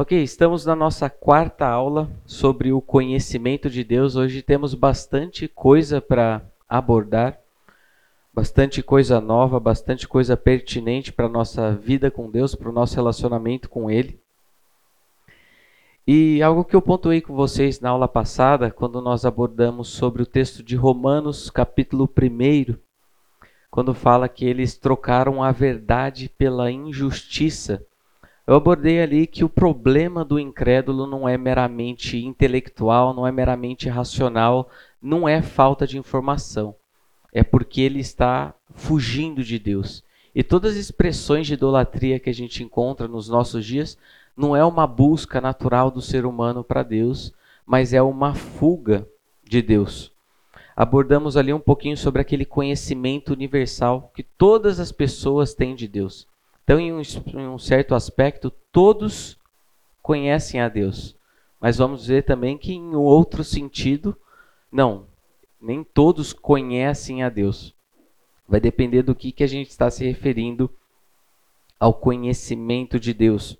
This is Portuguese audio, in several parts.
Ok, estamos na nossa quarta aula sobre o conhecimento de Deus. Hoje temos bastante coisa para abordar, bastante coisa nova, bastante coisa pertinente para a nossa vida com Deus, para o nosso relacionamento com Ele. E algo que eu pontuei com vocês na aula passada, quando nós abordamos sobre o texto de Romanos, capítulo 1, quando fala que eles trocaram a verdade pela injustiça. Eu abordei ali que o problema do incrédulo não é meramente intelectual, não é meramente racional, não é falta de informação. É porque ele está fugindo de Deus. E todas as expressões de idolatria que a gente encontra nos nossos dias não é uma busca natural do ser humano para Deus, mas é uma fuga de Deus. Abordamos ali um pouquinho sobre aquele conhecimento universal que todas as pessoas têm de Deus. Então, em um, em um certo aspecto, todos conhecem a Deus. Mas vamos ver também que, em outro sentido, não, nem todos conhecem a Deus. Vai depender do que, que a gente está se referindo ao conhecimento de Deus.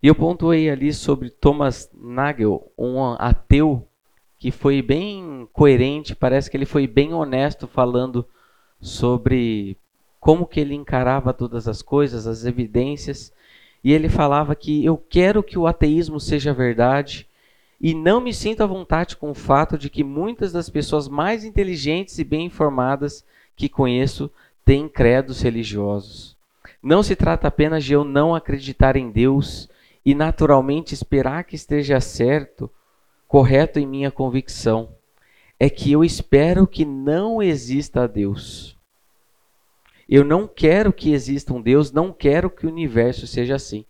E eu pontuei ali sobre Thomas Nagel, um ateu que foi bem coerente, parece que ele foi bem honesto falando sobre como que ele encarava todas as coisas, as evidências, e ele falava que eu quero que o ateísmo seja verdade e não me sinto à vontade com o fato de que muitas das pessoas mais inteligentes e bem informadas que conheço têm credos religiosos. Não se trata apenas de eu não acreditar em Deus e naturalmente esperar que esteja certo, correto em minha convicção. É que eu espero que não exista Deus. Eu não quero que exista um Deus, não quero que o universo seja assim.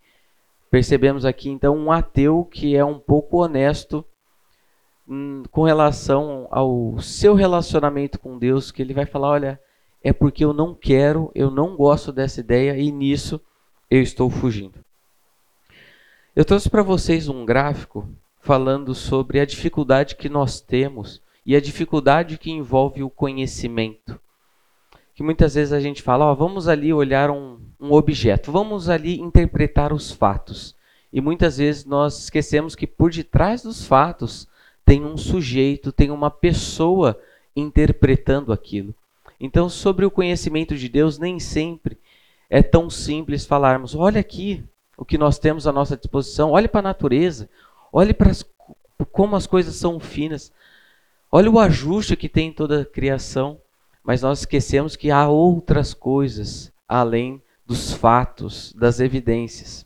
Percebemos aqui então um ateu que é um pouco honesto hum, com relação ao seu relacionamento com Deus, que ele vai falar: olha, é porque eu não quero, eu não gosto dessa ideia e nisso eu estou fugindo. Eu trouxe para vocês um gráfico falando sobre a dificuldade que nós temos e a dificuldade que envolve o conhecimento que muitas vezes a gente fala, ó, vamos ali olhar um, um objeto, vamos ali interpretar os fatos. E muitas vezes nós esquecemos que por detrás dos fatos tem um sujeito, tem uma pessoa interpretando aquilo. Então, sobre o conhecimento de Deus, nem sempre é tão simples falarmos: olha aqui o que nós temos à nossa disposição, olhe para a natureza, olhe para como as coisas são finas, olhe o ajuste que tem em toda a criação mas nós esquecemos que há outras coisas além dos fatos, das evidências.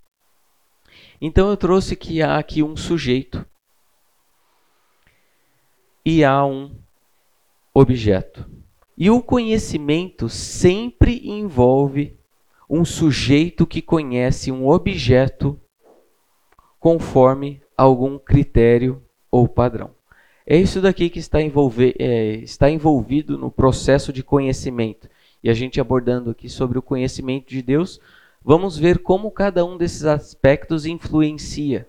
Então eu trouxe que há aqui um sujeito e há um objeto. E o conhecimento sempre envolve um sujeito que conhece um objeto conforme algum critério ou padrão. É isso daqui que está, envolver, é, está envolvido no processo de conhecimento. E a gente abordando aqui sobre o conhecimento de Deus, vamos ver como cada um desses aspectos influencia.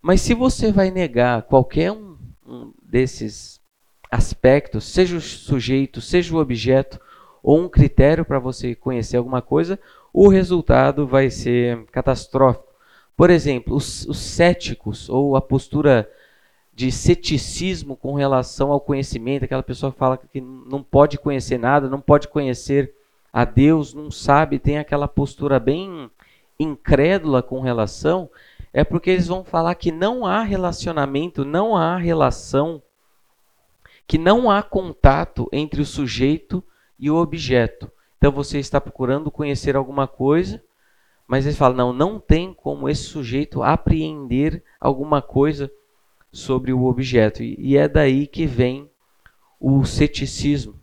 Mas se você vai negar qualquer um, um desses aspectos, seja o sujeito, seja o objeto, ou um critério para você conhecer alguma coisa, o resultado vai ser catastrófico. Por exemplo, os, os céticos, ou a postura de ceticismo com relação ao conhecimento, aquela pessoa que fala que não pode conhecer nada, não pode conhecer a Deus, não sabe, tem aquela postura bem incrédula com relação, é porque eles vão falar que não há relacionamento, não há relação, que não há contato entre o sujeito e o objeto. Então você está procurando conhecer alguma coisa, mas eles falam, não, não tem como esse sujeito apreender alguma coisa sobre o objeto. E é daí que vem o ceticismo.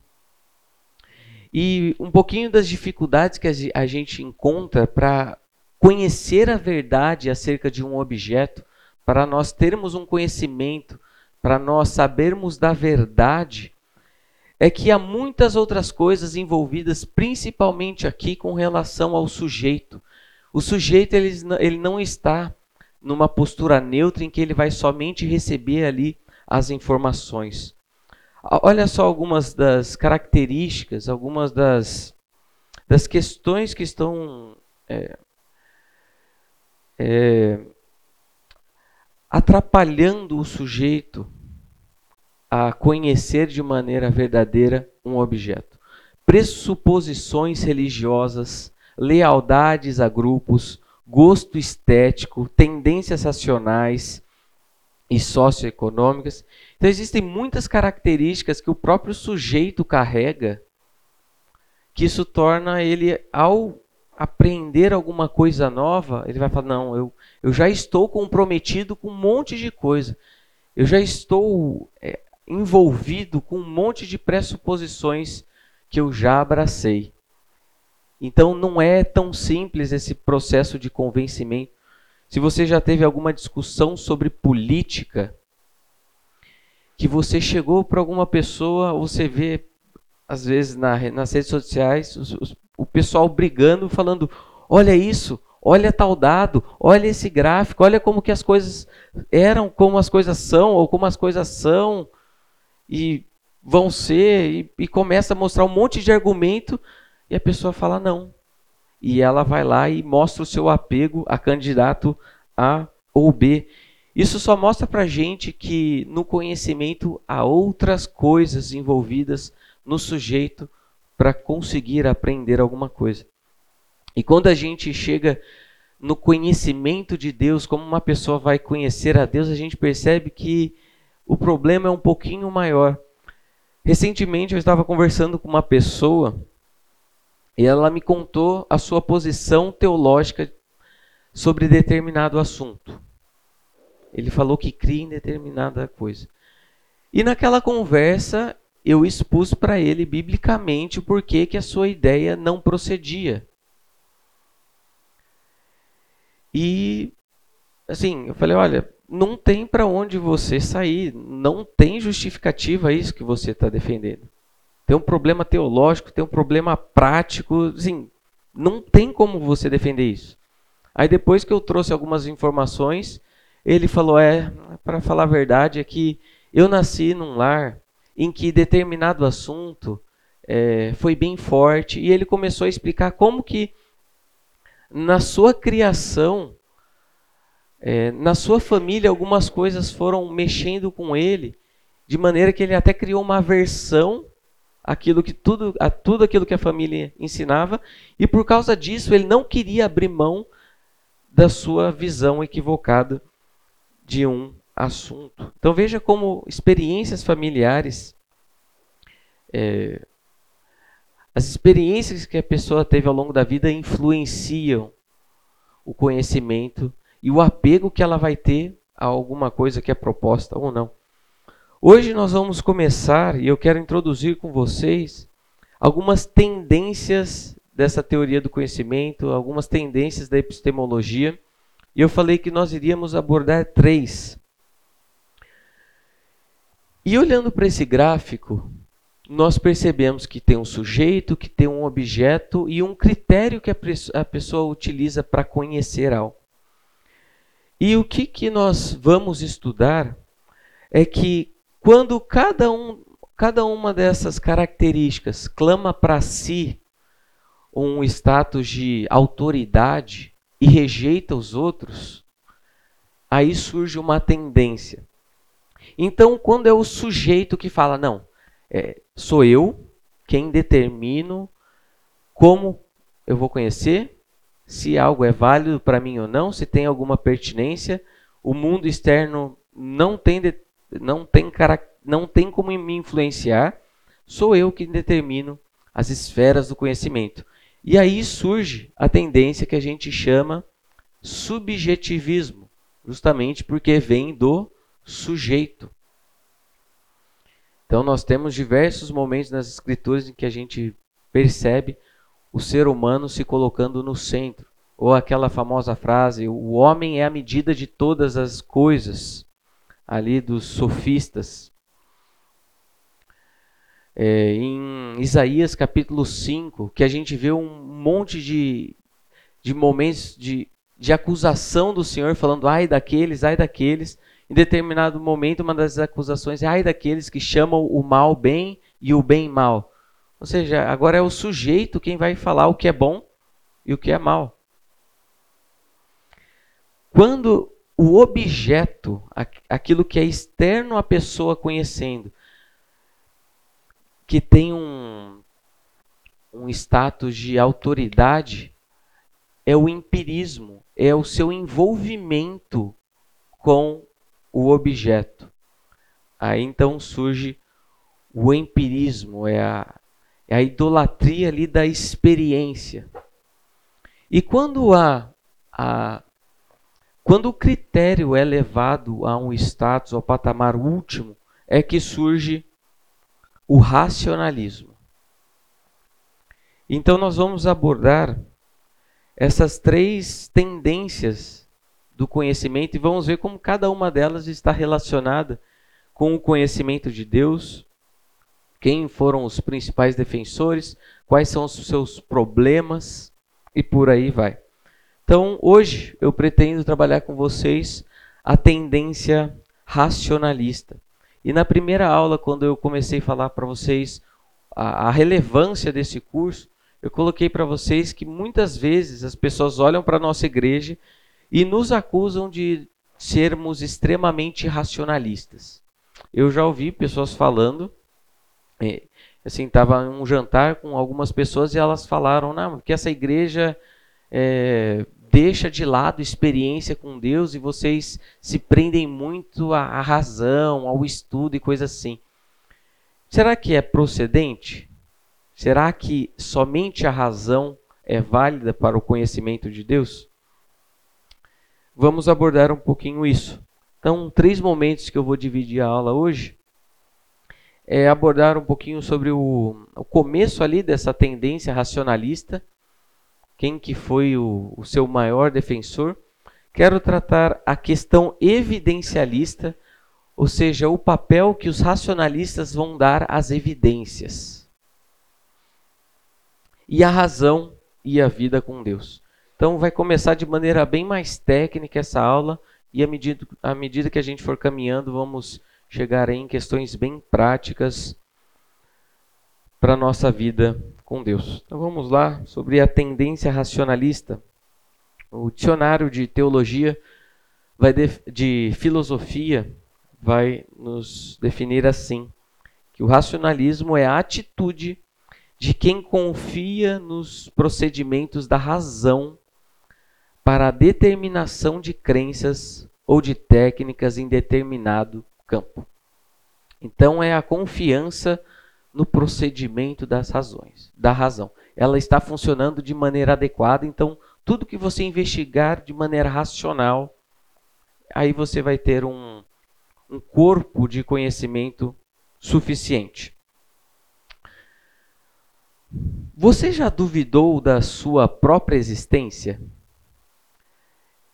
E um pouquinho das dificuldades que a gente encontra para conhecer a verdade acerca de um objeto, para nós termos um conhecimento, para nós sabermos da verdade, é que há muitas outras coisas envolvidas, principalmente aqui com relação ao sujeito. O sujeito ele, não está numa postura neutra em que ele vai somente receber ali as informações. Olha só algumas das características, algumas das, das questões que estão é, é, atrapalhando o sujeito a conhecer de maneira verdadeira um objeto. Pressuposições religiosas, lealdades a grupos, gosto estético, tendências racionais e socioeconômicas. Então existem muitas características que o próprio sujeito carrega que isso torna ele ao aprender alguma coisa nova, ele vai falar: "Não, eu eu já estou comprometido com um monte de coisa. Eu já estou é, envolvido com um monte de pressuposições que eu já abracei. Então não é tão simples esse processo de convencimento. Se você já teve alguma discussão sobre política, que você chegou para alguma pessoa, você vê, às vezes, na, nas redes sociais, os, os, o pessoal brigando, falando: olha isso, olha tal dado, olha esse gráfico, olha como que as coisas eram, como as coisas são, ou como as coisas são. E vão ser, e, e começa a mostrar um monte de argumento, e a pessoa fala não. E ela vai lá e mostra o seu apego a candidato A ou B. Isso só mostra para gente que no conhecimento há outras coisas envolvidas no sujeito para conseguir aprender alguma coisa. E quando a gente chega no conhecimento de Deus, como uma pessoa vai conhecer a Deus, a gente percebe que o problema é um pouquinho maior. Recentemente eu estava conversando com uma pessoa e ela me contou a sua posição teológica sobre determinado assunto. Ele falou que cria em determinada coisa. E naquela conversa eu expus para ele biblicamente o porquê que a sua ideia não procedia. E assim, eu falei, olha, não tem para onde você sair, não tem justificativa isso que você está defendendo. Tem um problema teológico, tem um problema prático, assim, não tem como você defender isso. Aí depois que eu trouxe algumas informações, ele falou, é, para falar a verdade é que eu nasci num lar em que determinado assunto é, foi bem forte e ele começou a explicar como que na sua criação é, na sua família, algumas coisas foram mexendo com ele, de maneira que ele até criou uma aversão àquilo que tudo, a tudo aquilo que a família ensinava, e por causa disso ele não queria abrir mão da sua visão equivocada de um assunto. Então veja como experiências familiares, é, as experiências que a pessoa teve ao longo da vida influenciam o conhecimento e o apego que ela vai ter a alguma coisa que é proposta ou não. Hoje nós vamos começar e eu quero introduzir com vocês algumas tendências dessa teoria do conhecimento, algumas tendências da epistemologia. E eu falei que nós iríamos abordar três. E olhando para esse gráfico, nós percebemos que tem um sujeito, que tem um objeto e um critério que a pessoa utiliza para conhecer algo. E o que, que nós vamos estudar é que quando cada, um, cada uma dessas características clama para si um status de autoridade e rejeita os outros, aí surge uma tendência. Então, quando é o sujeito que fala, não, é, sou eu quem determino como eu vou conhecer, se algo é válido para mim ou não, se tem alguma pertinência. O mundo externo não tem, não tem, não tem como me influenciar. Sou eu que determino as esferas do conhecimento. E aí surge a tendência que a gente chama subjetivismo, justamente porque vem do sujeito. Então nós temos diversos momentos nas escrituras em que a gente percebe o ser humano se colocando no centro. Ou aquela famosa frase: o homem é a medida de todas as coisas, ali dos sofistas. É, em Isaías capítulo 5, que a gente vê um monte de, de momentos de, de acusação do Senhor, falando ai daqueles, ai daqueles. Em determinado momento, uma das acusações é ai daqueles que chamam o mal bem e o bem mal. Ou seja, agora é o sujeito quem vai falar o que é bom e o que é mal. Quando o objeto, aquilo que é externo à pessoa conhecendo, que tem um, um status de autoridade, é o empirismo, é o seu envolvimento com o objeto. Aí então surge o empirismo, é a, é a idolatria ali da experiência. E quando há a quando o critério é levado a um status, ao patamar último, é que surge o racionalismo. Então, nós vamos abordar essas três tendências do conhecimento e vamos ver como cada uma delas está relacionada com o conhecimento de Deus, quem foram os principais defensores, quais são os seus problemas e por aí vai. Então, hoje eu pretendo trabalhar com vocês a tendência racionalista. E na primeira aula, quando eu comecei a falar para vocês a, a, relevância desse curso, eu coloquei para vocês que muitas vezes as pessoas olham para a nossa igreja e nos acusam de sermos extremamente racionalistas. Eu já ouvi pessoas falando, é, assim, estava um jantar com algumas pessoas e elas falaram, não, que essa igreja é, deixa de lado experiência com Deus e vocês se prendem muito à razão, ao estudo e coisas assim. Será que é procedente? Será que somente a razão é válida para o conhecimento de Deus? Vamos abordar um pouquinho isso. Então, três momentos que eu vou dividir a aula hoje é abordar um pouquinho sobre o, o começo ali dessa tendência racionalista quem que foi o, o seu maior defensor. Quero tratar a questão evidencialista, ou seja, o papel que os racionalistas vão dar às evidências. E a razão e a vida com Deus. Então vai começar de maneira bem mais técnica essa aula e à medida, à medida que a gente for caminhando, vamos chegar em questões bem práticas para a nossa vida com Deus. Então vamos lá sobre a tendência racionalista. O dicionário de teologia vai de, de filosofia vai nos definir assim: que o racionalismo é a atitude de quem confia nos procedimentos da razão para a determinação de crenças ou de técnicas em determinado campo. Então é a confiança no procedimento das razões, da razão. Ela está funcionando de maneira adequada, então tudo que você investigar de maneira racional, aí você vai ter um, um corpo de conhecimento suficiente. Você já duvidou da sua própria existência?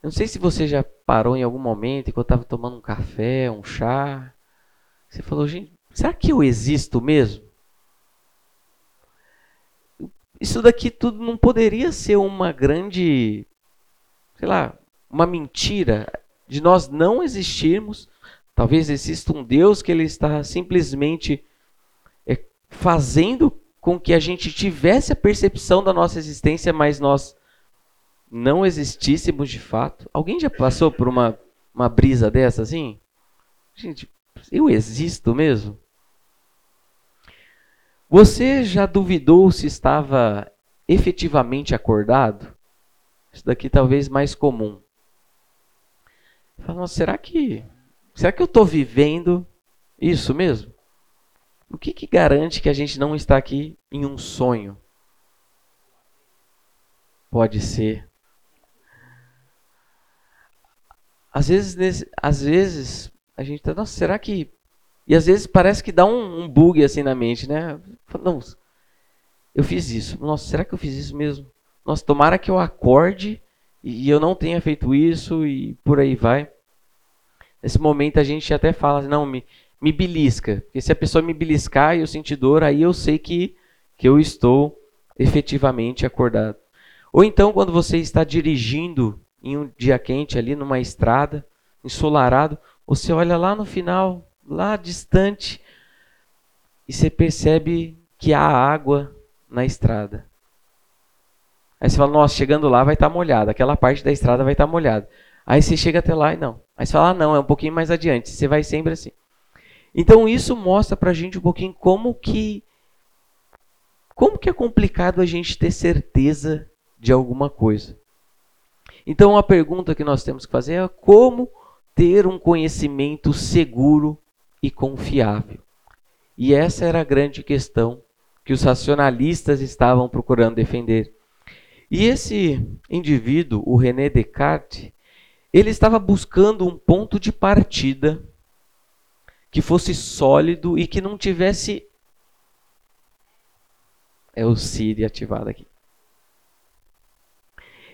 não sei se você já parou em algum momento, enquanto estava tomando um café, um chá. Você falou, gente, será que eu existo mesmo? isso daqui tudo não poderia ser uma grande, sei lá, uma mentira de nós não existirmos. Talvez exista um Deus que ele está simplesmente é, fazendo com que a gente tivesse a percepção da nossa existência, mas nós não existíssemos de fato. Alguém já passou por uma, uma brisa dessa assim? Gente, eu existo mesmo? Você já duvidou se estava efetivamente acordado? Isso daqui talvez mais comum. Será que será que eu estou vivendo isso mesmo? O que, que garante que a gente não está aqui em um sonho? Pode ser. Às vezes, às vezes a gente está, nossa, será que e às vezes parece que dá um, um bug assim na mente, né? Não, eu fiz isso. Nossa, será que eu fiz isso mesmo? Nossa, tomara que eu acorde e eu não tenha feito isso e por aí vai. Nesse momento a gente até fala, não, me, me belisca. Porque se a pessoa me beliscar e eu sentir dor, aí eu sei que, que eu estou efetivamente acordado. Ou então quando você está dirigindo em um dia quente ali numa estrada, ensolarado, você olha lá no final lá distante, e você percebe que há água na estrada. Aí você fala, nossa, chegando lá vai estar tá molhado, aquela parte da estrada vai estar tá molhada. Aí você chega até lá e não. Aí você fala, ah, não, é um pouquinho mais adiante. Você vai sempre assim. Então isso mostra pra gente um pouquinho como que como que é complicado a gente ter certeza de alguma coisa. Então a pergunta que nós temos que fazer é como ter um conhecimento seguro e confiável. E essa era a grande questão que os racionalistas estavam procurando defender. E esse indivíduo, o René Descartes, ele estava buscando um ponto de partida que fosse sólido e que não tivesse. É o Siri ativado aqui.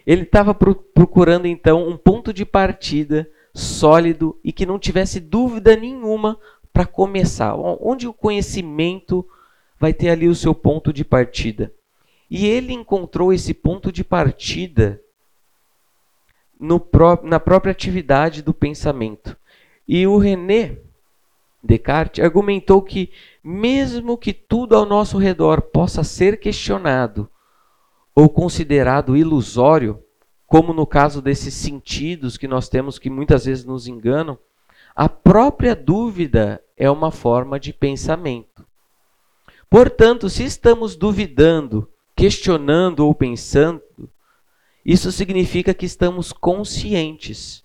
Ele estava procurando então um ponto de partida sólido e que não tivesse dúvida nenhuma para começar. Onde o conhecimento vai ter ali o seu ponto de partida. E ele encontrou esse ponto de partida pró na própria atividade do pensamento. E o René Descartes argumentou que, mesmo que tudo ao nosso redor possa ser questionado ou considerado ilusório, como no caso desses sentidos que nós temos que muitas vezes nos enganam, a própria dúvida é uma forma de pensamento. Portanto, se estamos duvidando questionando ou pensando, isso significa que estamos conscientes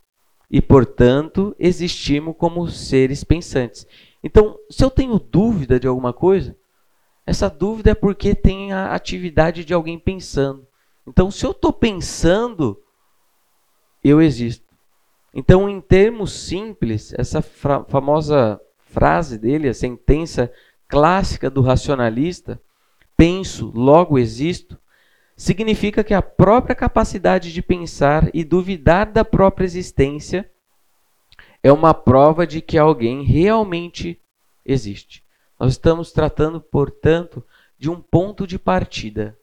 e, portanto, existimos como seres pensantes. Então, se eu tenho dúvida de alguma coisa, essa dúvida é porque tem a atividade de alguém pensando. Então, se eu estou pensando, eu existo. Então, em termos simples, essa famosa frase dele, a sentença clássica do racionalista, penso, logo existo, significa que a própria capacidade de pensar e duvidar da própria existência é uma prova de que alguém realmente existe. Nós estamos tratando, portanto, de um ponto de partida.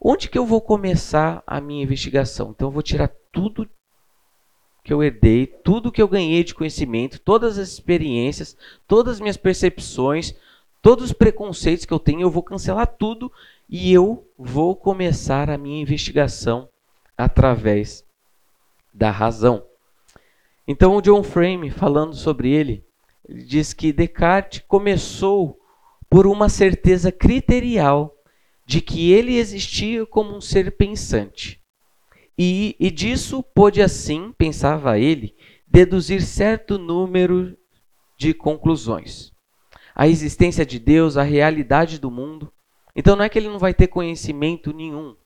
Onde que eu vou começar a minha investigação? Então eu vou tirar tudo que eu herdei, tudo que eu ganhei de conhecimento, todas as experiências, todas as minhas percepções, todos os preconceitos que eu tenho, eu vou cancelar tudo e eu vou começar a minha investigação através da razão. Então, o John Frame, falando sobre ele, ele diz que Descartes começou por uma certeza criterial de que ele existia como um ser pensante. E, e disso pôde assim, pensava ele, deduzir certo número de conclusões a existência de Deus, a realidade do mundo. Então não é que ele não vai ter conhecimento nenhum.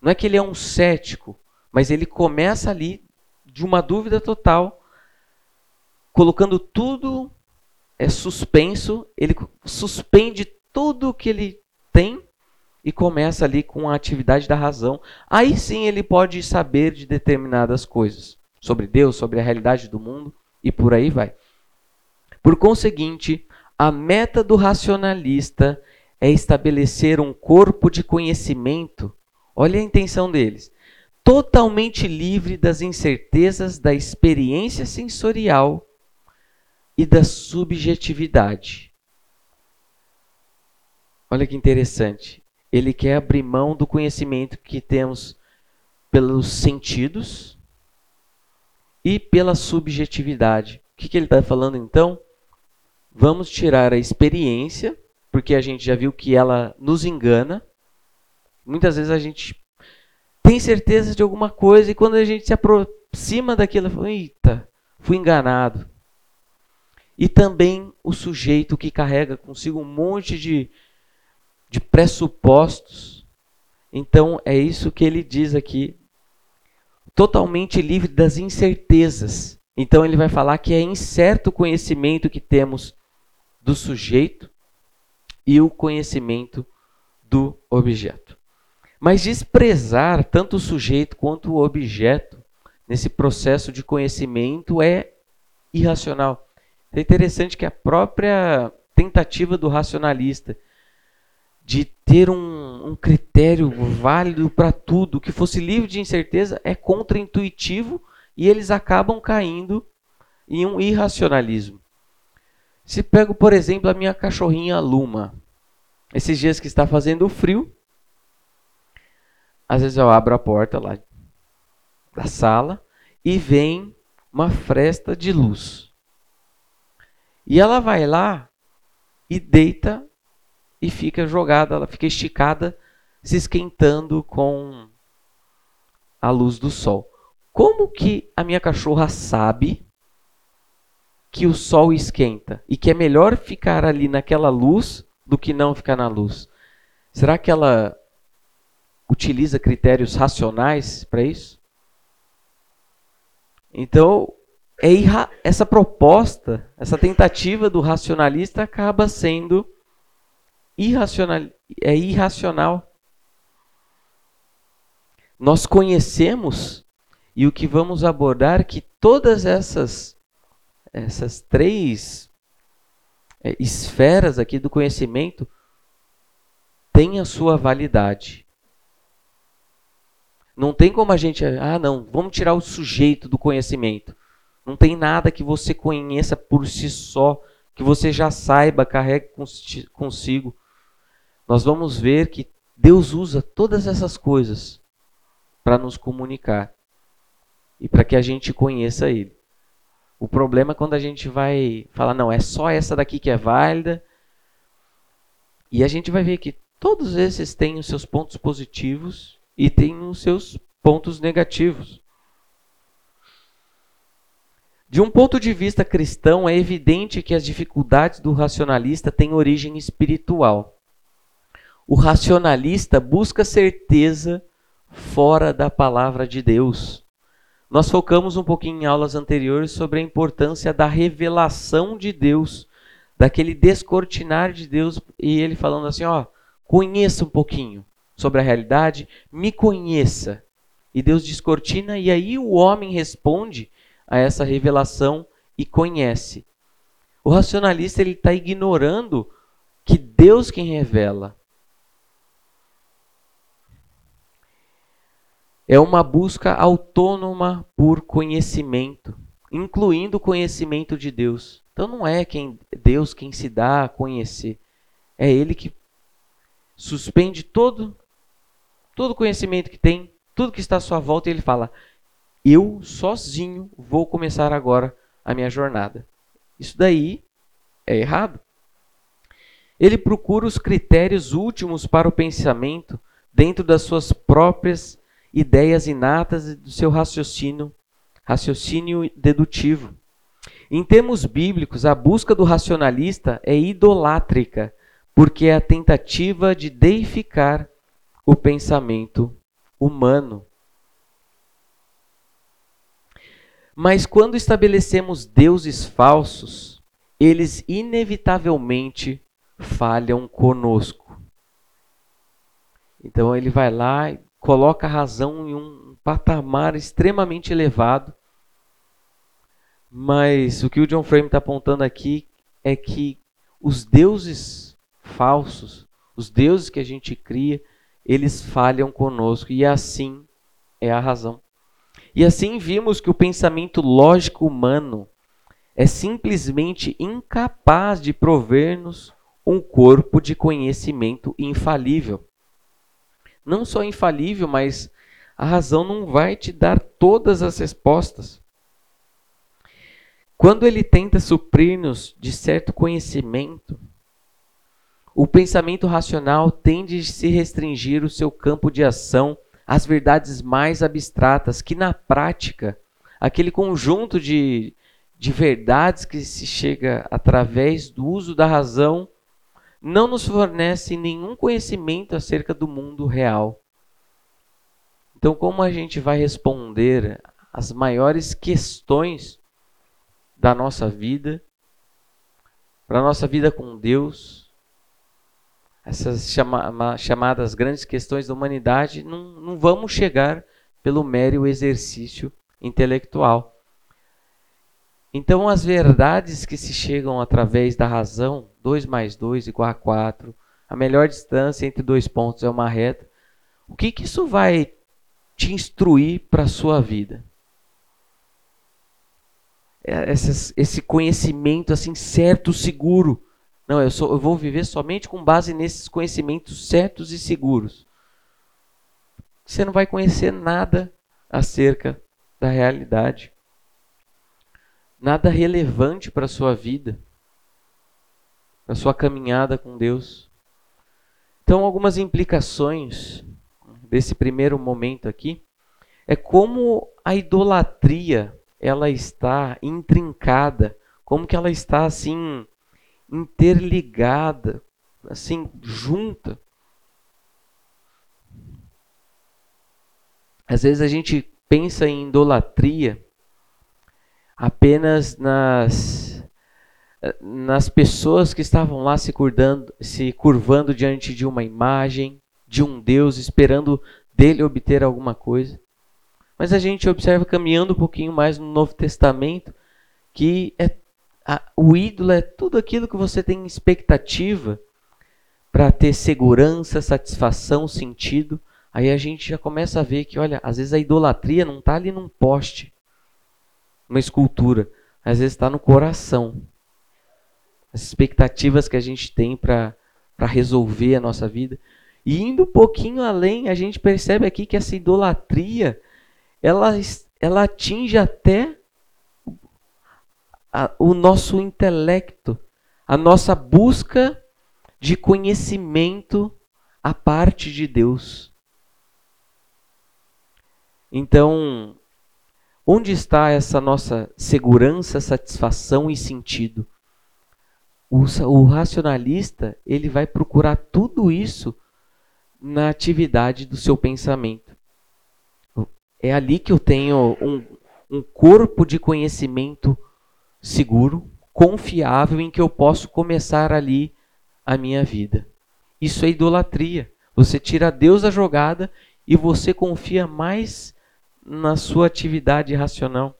Não é que ele é um cético, mas ele começa ali de uma dúvida total, colocando tudo é suspenso, ele suspende tudo o que ele tem e começa ali com a atividade da razão. Aí sim ele pode saber de determinadas coisas sobre Deus, sobre a realidade do mundo e por aí vai. Por conseguinte, a meta do racionalista é estabelecer um corpo de conhecimento, olha a intenção deles, totalmente livre das incertezas da experiência sensorial e da subjetividade. Olha que interessante. Ele quer abrir mão do conhecimento que temos pelos sentidos e pela subjetividade. O que, que ele está falando então? Vamos tirar a experiência, porque a gente já viu que ela nos engana. Muitas vezes a gente tem certeza de alguma coisa e quando a gente se aproxima daquilo, fala, eita, fui enganado. E também o sujeito que carrega consigo um monte de, de pressupostos. Então é isso que ele diz aqui. Totalmente livre das incertezas. Então ele vai falar que é incerto o conhecimento que temos do sujeito e o conhecimento do objeto. Mas desprezar tanto o sujeito quanto o objeto nesse processo de conhecimento é irracional. É interessante que a própria tentativa do racionalista de ter um, um critério válido para tudo, que fosse livre de incerteza, é contraintuitivo e eles acabam caindo em um irracionalismo. Se pego, por exemplo, a minha cachorrinha Luma, esses dias que está fazendo frio, às vezes eu abro a porta lá da sala e vem uma fresta de luz. E ela vai lá e deita e fica jogada, ela fica esticada, se esquentando com a luz do sol. Como que a minha cachorra sabe que o sol esquenta e que é melhor ficar ali naquela luz do que não ficar na luz? Será que ela utiliza critérios racionais para isso? Então, é essa proposta, essa tentativa do racionalista acaba sendo irracional, é irracional. Nós conhecemos e o que vamos abordar que todas essas essas três é, esferas aqui do conhecimento têm a sua validade. Não tem como a gente, ah, não, vamos tirar o sujeito do conhecimento. Não tem nada que você conheça por si só, que você já saiba, carregue consigo. Nós vamos ver que Deus usa todas essas coisas para nos comunicar e para que a gente conheça Ele. O problema é quando a gente vai falar, não, é só essa daqui que é válida. E a gente vai ver que todos esses têm os seus pontos positivos e têm os seus pontos negativos. De um ponto de vista cristão, é evidente que as dificuldades do racionalista têm origem espiritual. O racionalista busca certeza fora da palavra de Deus. Nós focamos um pouquinho em aulas anteriores sobre a importância da revelação de Deus, daquele descortinar de Deus, e ele falando assim: ó, conheça um pouquinho sobre a realidade, me conheça. E Deus descortina, e aí o homem responde a essa revelação e conhece. O racionalista ele está ignorando que Deus quem revela. É uma busca autônoma por conhecimento, incluindo o conhecimento de Deus. Então não é quem Deus quem se dá a conhecer, é Ele que suspende todo todo conhecimento que tem, tudo que está à sua volta, e Ele fala: eu sozinho vou começar agora a minha jornada. Isso daí é errado. Ele procura os critérios últimos para o pensamento dentro das suas próprias ideias inatas do seu raciocínio, raciocínio dedutivo. Em termos bíblicos, a busca do racionalista é idolátrica, porque é a tentativa de deificar o pensamento humano. Mas quando estabelecemos deuses falsos, eles inevitavelmente falham conosco. Então ele vai lá e coloca a razão em um patamar extremamente elevado. Mas o que o John Frame está apontando aqui é que os deuses falsos, os deuses que a gente cria, eles falham conosco e assim é a razão. E assim vimos que o pensamento lógico humano é simplesmente incapaz de prover-nos um corpo de conhecimento infalível. Não só infalível, mas a razão não vai te dar todas as respostas. Quando ele tenta suprir-nos de certo conhecimento, o pensamento racional tende a se restringir o seu campo de ação as verdades mais abstratas, que na prática, aquele conjunto de, de verdades que se chega através do uso da razão, não nos fornece nenhum conhecimento acerca do mundo real. Então, como a gente vai responder às maiores questões da nossa vida, para a nossa vida com Deus, essas chama, chamadas grandes questões da humanidade, não, não vamos chegar pelo mero exercício intelectual. Então, as verdades que se chegam através da razão, 2 mais 2 igual a 4, a melhor distância entre dois pontos é uma reta, o que, que isso vai te instruir para a sua vida? É, esse conhecimento assim certo, seguro, não, eu, sou, eu vou viver somente com base nesses conhecimentos certos e seguros. Você não vai conhecer nada acerca da realidade. Nada relevante para a sua vida, para a sua caminhada com Deus. Então, algumas implicações desse primeiro momento aqui é como a idolatria ela está intrincada, como que ela está assim interligada, assim junta. Às vezes a gente pensa em idolatria apenas nas nas pessoas que estavam lá se curvando, se curvando diante de uma imagem, de um Deus, esperando dele obter alguma coisa. Mas a gente observa caminhando um pouquinho mais no Novo Testamento que é, a, o ídolo é tudo aquilo que você tem expectativa para ter segurança, satisfação, sentido. Aí a gente já começa a ver que, olha, às vezes a idolatria não está ali num poste, uma escultura, às vezes está no coração. As expectativas que a gente tem para resolver a nossa vida. E indo um pouquinho além, a gente percebe aqui que essa idolatria ela, ela atinge até a, o nosso intelecto, a nossa busca de conhecimento a parte de Deus. Então, onde está essa nossa segurança, satisfação e sentido? O, o racionalista ele vai procurar tudo isso na atividade do seu pensamento. É ali que eu tenho um, um corpo de conhecimento seguro, confiável, em que eu posso começar ali a minha vida. Isso é idolatria. Você tira Deus da jogada e você confia mais na sua atividade racional.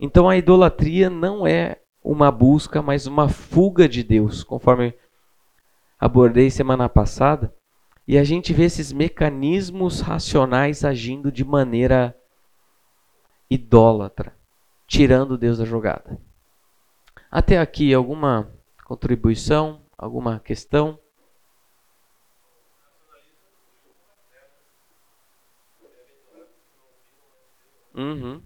Então a idolatria não é uma busca, mas uma fuga de Deus, conforme abordei semana passada. E a gente vê esses mecanismos racionais agindo de maneira idólatra, tirando Deus da jogada. Até aqui, alguma contribuição, alguma questão? Uhum.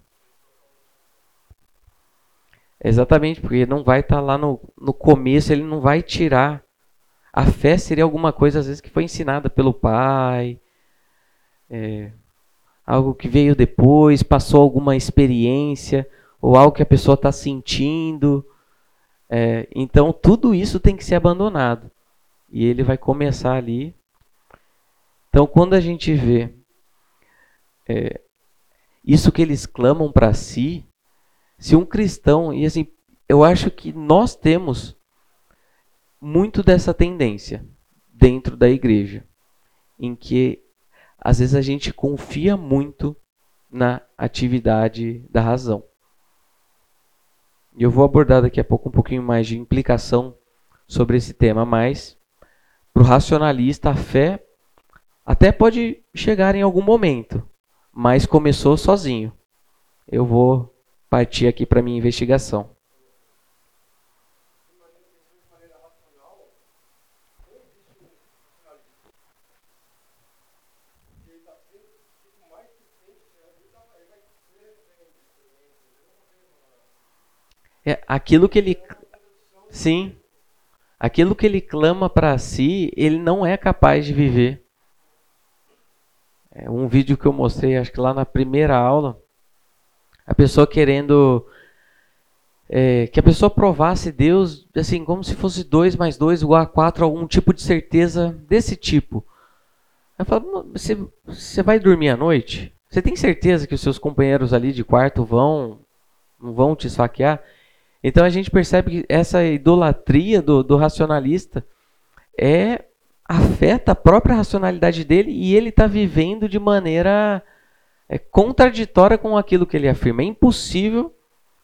Exatamente, porque não vai estar tá lá no, no começo, ele não vai tirar a fé seria alguma coisa, às vezes, que foi ensinada pelo pai, é, algo que veio depois, passou alguma experiência, ou algo que a pessoa está sentindo. É, então, tudo isso tem que ser abandonado. E ele vai começar ali. Então, quando a gente vê é, isso que eles clamam para si, se um cristão, e assim, eu acho que nós temos muito dessa tendência dentro da igreja, em que às vezes a gente confia muito na atividade da razão. E eu vou abordar daqui a pouco um pouquinho mais de implicação sobre esse tema, mas para o racionalista a fé até pode chegar em algum momento, mas começou sozinho. Eu vou partir aqui para minha investigação. É, aquilo que ele. Sim. Aquilo que ele clama para si, ele não é capaz de viver. É um vídeo que eu mostrei, acho que lá na primeira aula, a pessoa querendo é, que a pessoa provasse Deus assim como se fosse 2 mais 2 igual a 4, algum tipo de certeza desse tipo. Eu falo, você, você vai dormir à noite? Você tem certeza que os seus companheiros ali de quarto vão, vão te esfaquear? Então a gente percebe que essa idolatria do, do racionalista é afeta a própria racionalidade dele e ele está vivendo de maneira é, contraditória com aquilo que ele afirma. É impossível,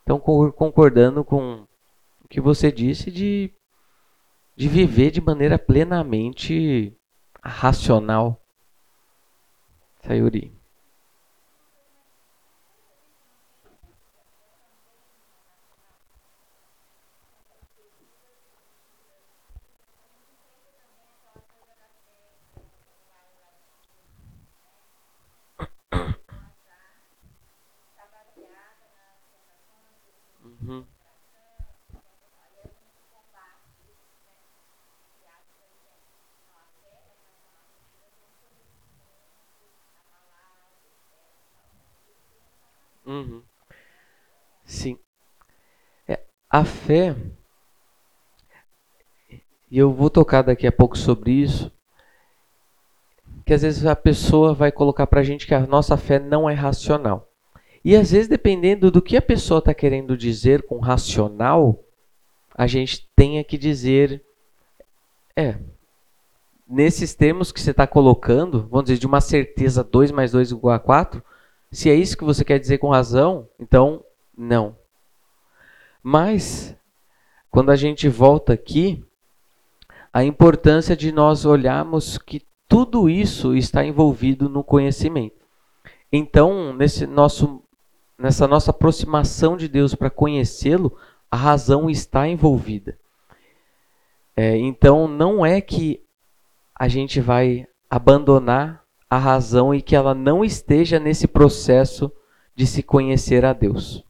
então concordando com o que você disse, de, de viver de maneira plenamente racional. Sayuri. Uhum. Uhum. Sim. É, a fé, e eu vou tocar daqui a pouco sobre isso, que às vezes a pessoa vai colocar para a gente que a nossa fé não é racional. E às vezes, dependendo do que a pessoa está querendo dizer com racional, a gente tenha que dizer, é, nesses termos que você está colocando, vamos dizer, de uma certeza 2 mais 2 igual a 4, se é isso que você quer dizer com razão, então não. Mas, quando a gente volta aqui, a importância de nós olharmos que tudo isso está envolvido no conhecimento. Então, nesse nosso, nessa nossa aproximação de Deus para conhecê-lo, a razão está envolvida. É, então, não é que a gente vai abandonar a razão e que ela não esteja nesse processo de se conhecer a Deus.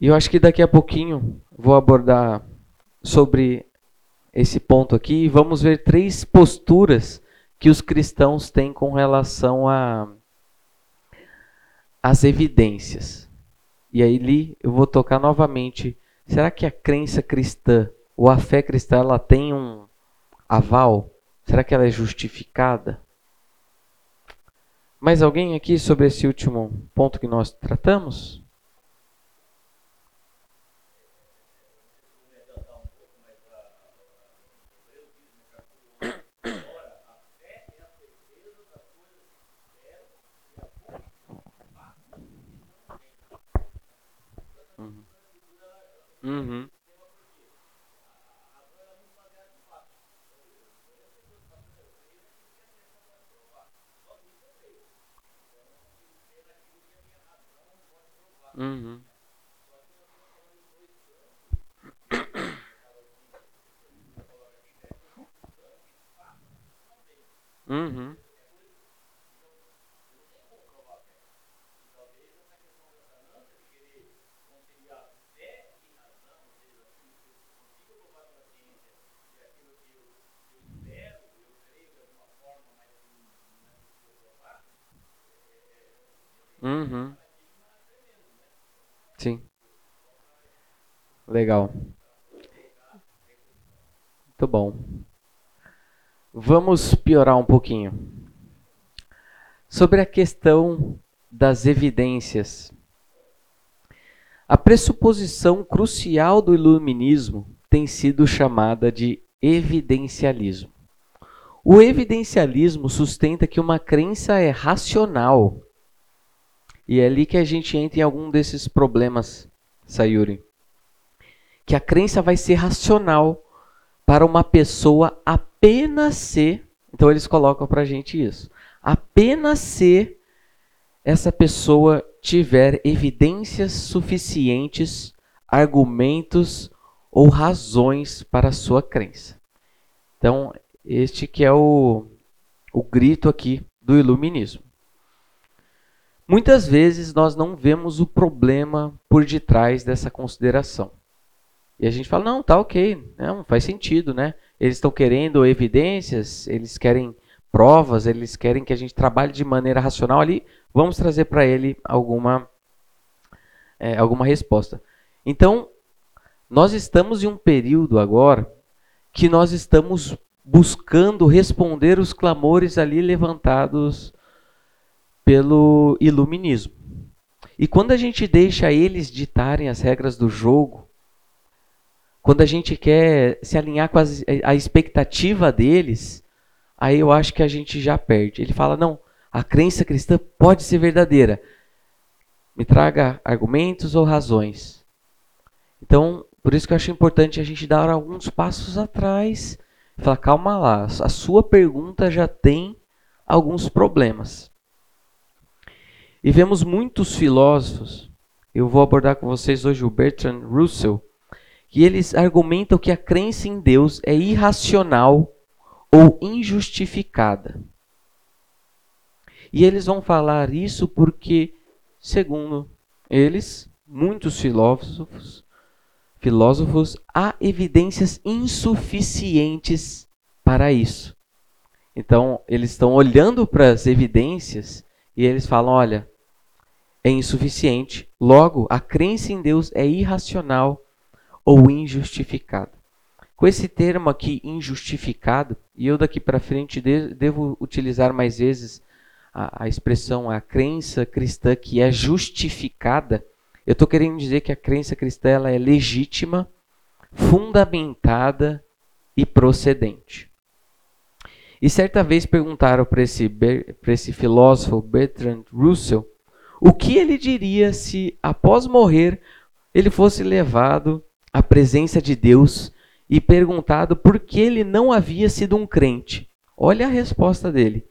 E eu acho que daqui a pouquinho vou abordar sobre esse ponto aqui e vamos ver três posturas que os cristãos têm com relação a as evidências. E aí ali eu vou tocar novamente, será que a crença cristã ou a fé cristã ela tem um aval? Será que ela é justificada? Mais alguém aqui sobre esse último ponto que nós tratamos? Uhum. Uhum. Uhum. Uhum. Sim. Legal. Muito bom. Vamos piorar um pouquinho. Sobre a questão das evidências. A pressuposição crucial do iluminismo tem sido chamada de evidencialismo. O evidencialismo sustenta que uma crença é racional e é ali que a gente entra em algum desses problemas, Sayuri. Que a crença vai ser racional para uma pessoa apenas ser. Então eles colocam para a gente isso. Apenas se essa pessoa tiver evidências suficientes, argumentos ou razões para a sua crença. Então, este que é o, o grito aqui do iluminismo. Muitas vezes nós não vemos o problema por detrás dessa consideração. E a gente fala, não, tá ok, não faz sentido, né? Eles estão querendo evidências, eles querem provas, eles querem que a gente trabalhe de maneira racional ali, vamos trazer para ele alguma, é, alguma resposta. Então, nós estamos em um período agora que nós estamos buscando responder os clamores ali levantados pelo iluminismo. E quando a gente deixa eles ditarem as regras do jogo, quando a gente quer se alinhar com as, a expectativa deles, aí eu acho que a gente já perde. Ele fala: não, a crença cristã pode ser verdadeira. Me traga argumentos ou razões. Então, por isso que eu acho importante a gente dar alguns passos atrás falar: calma lá, a sua pergunta já tem alguns problemas. E vemos muitos filósofos, eu vou abordar com vocês hoje o Bertrand Russell, que eles argumentam que a crença em Deus é irracional ou injustificada. E eles vão falar isso porque, segundo eles, muitos filósofos, filósofos, há evidências insuficientes para isso. Então, eles estão olhando para as evidências e eles falam: olha, é insuficiente. Logo, a crença em Deus é irracional ou injustificada. Com esse termo aqui, injustificado, e eu daqui para frente devo utilizar mais vezes a, a expressão, a crença cristã que é justificada, eu estou querendo dizer que a crença cristã ela é legítima, fundamentada e procedente. E certa vez perguntaram para esse, esse filósofo Bertrand Russell o que ele diria se, após morrer, ele fosse levado à presença de Deus e perguntado por que ele não havia sido um crente. Olha a resposta dele.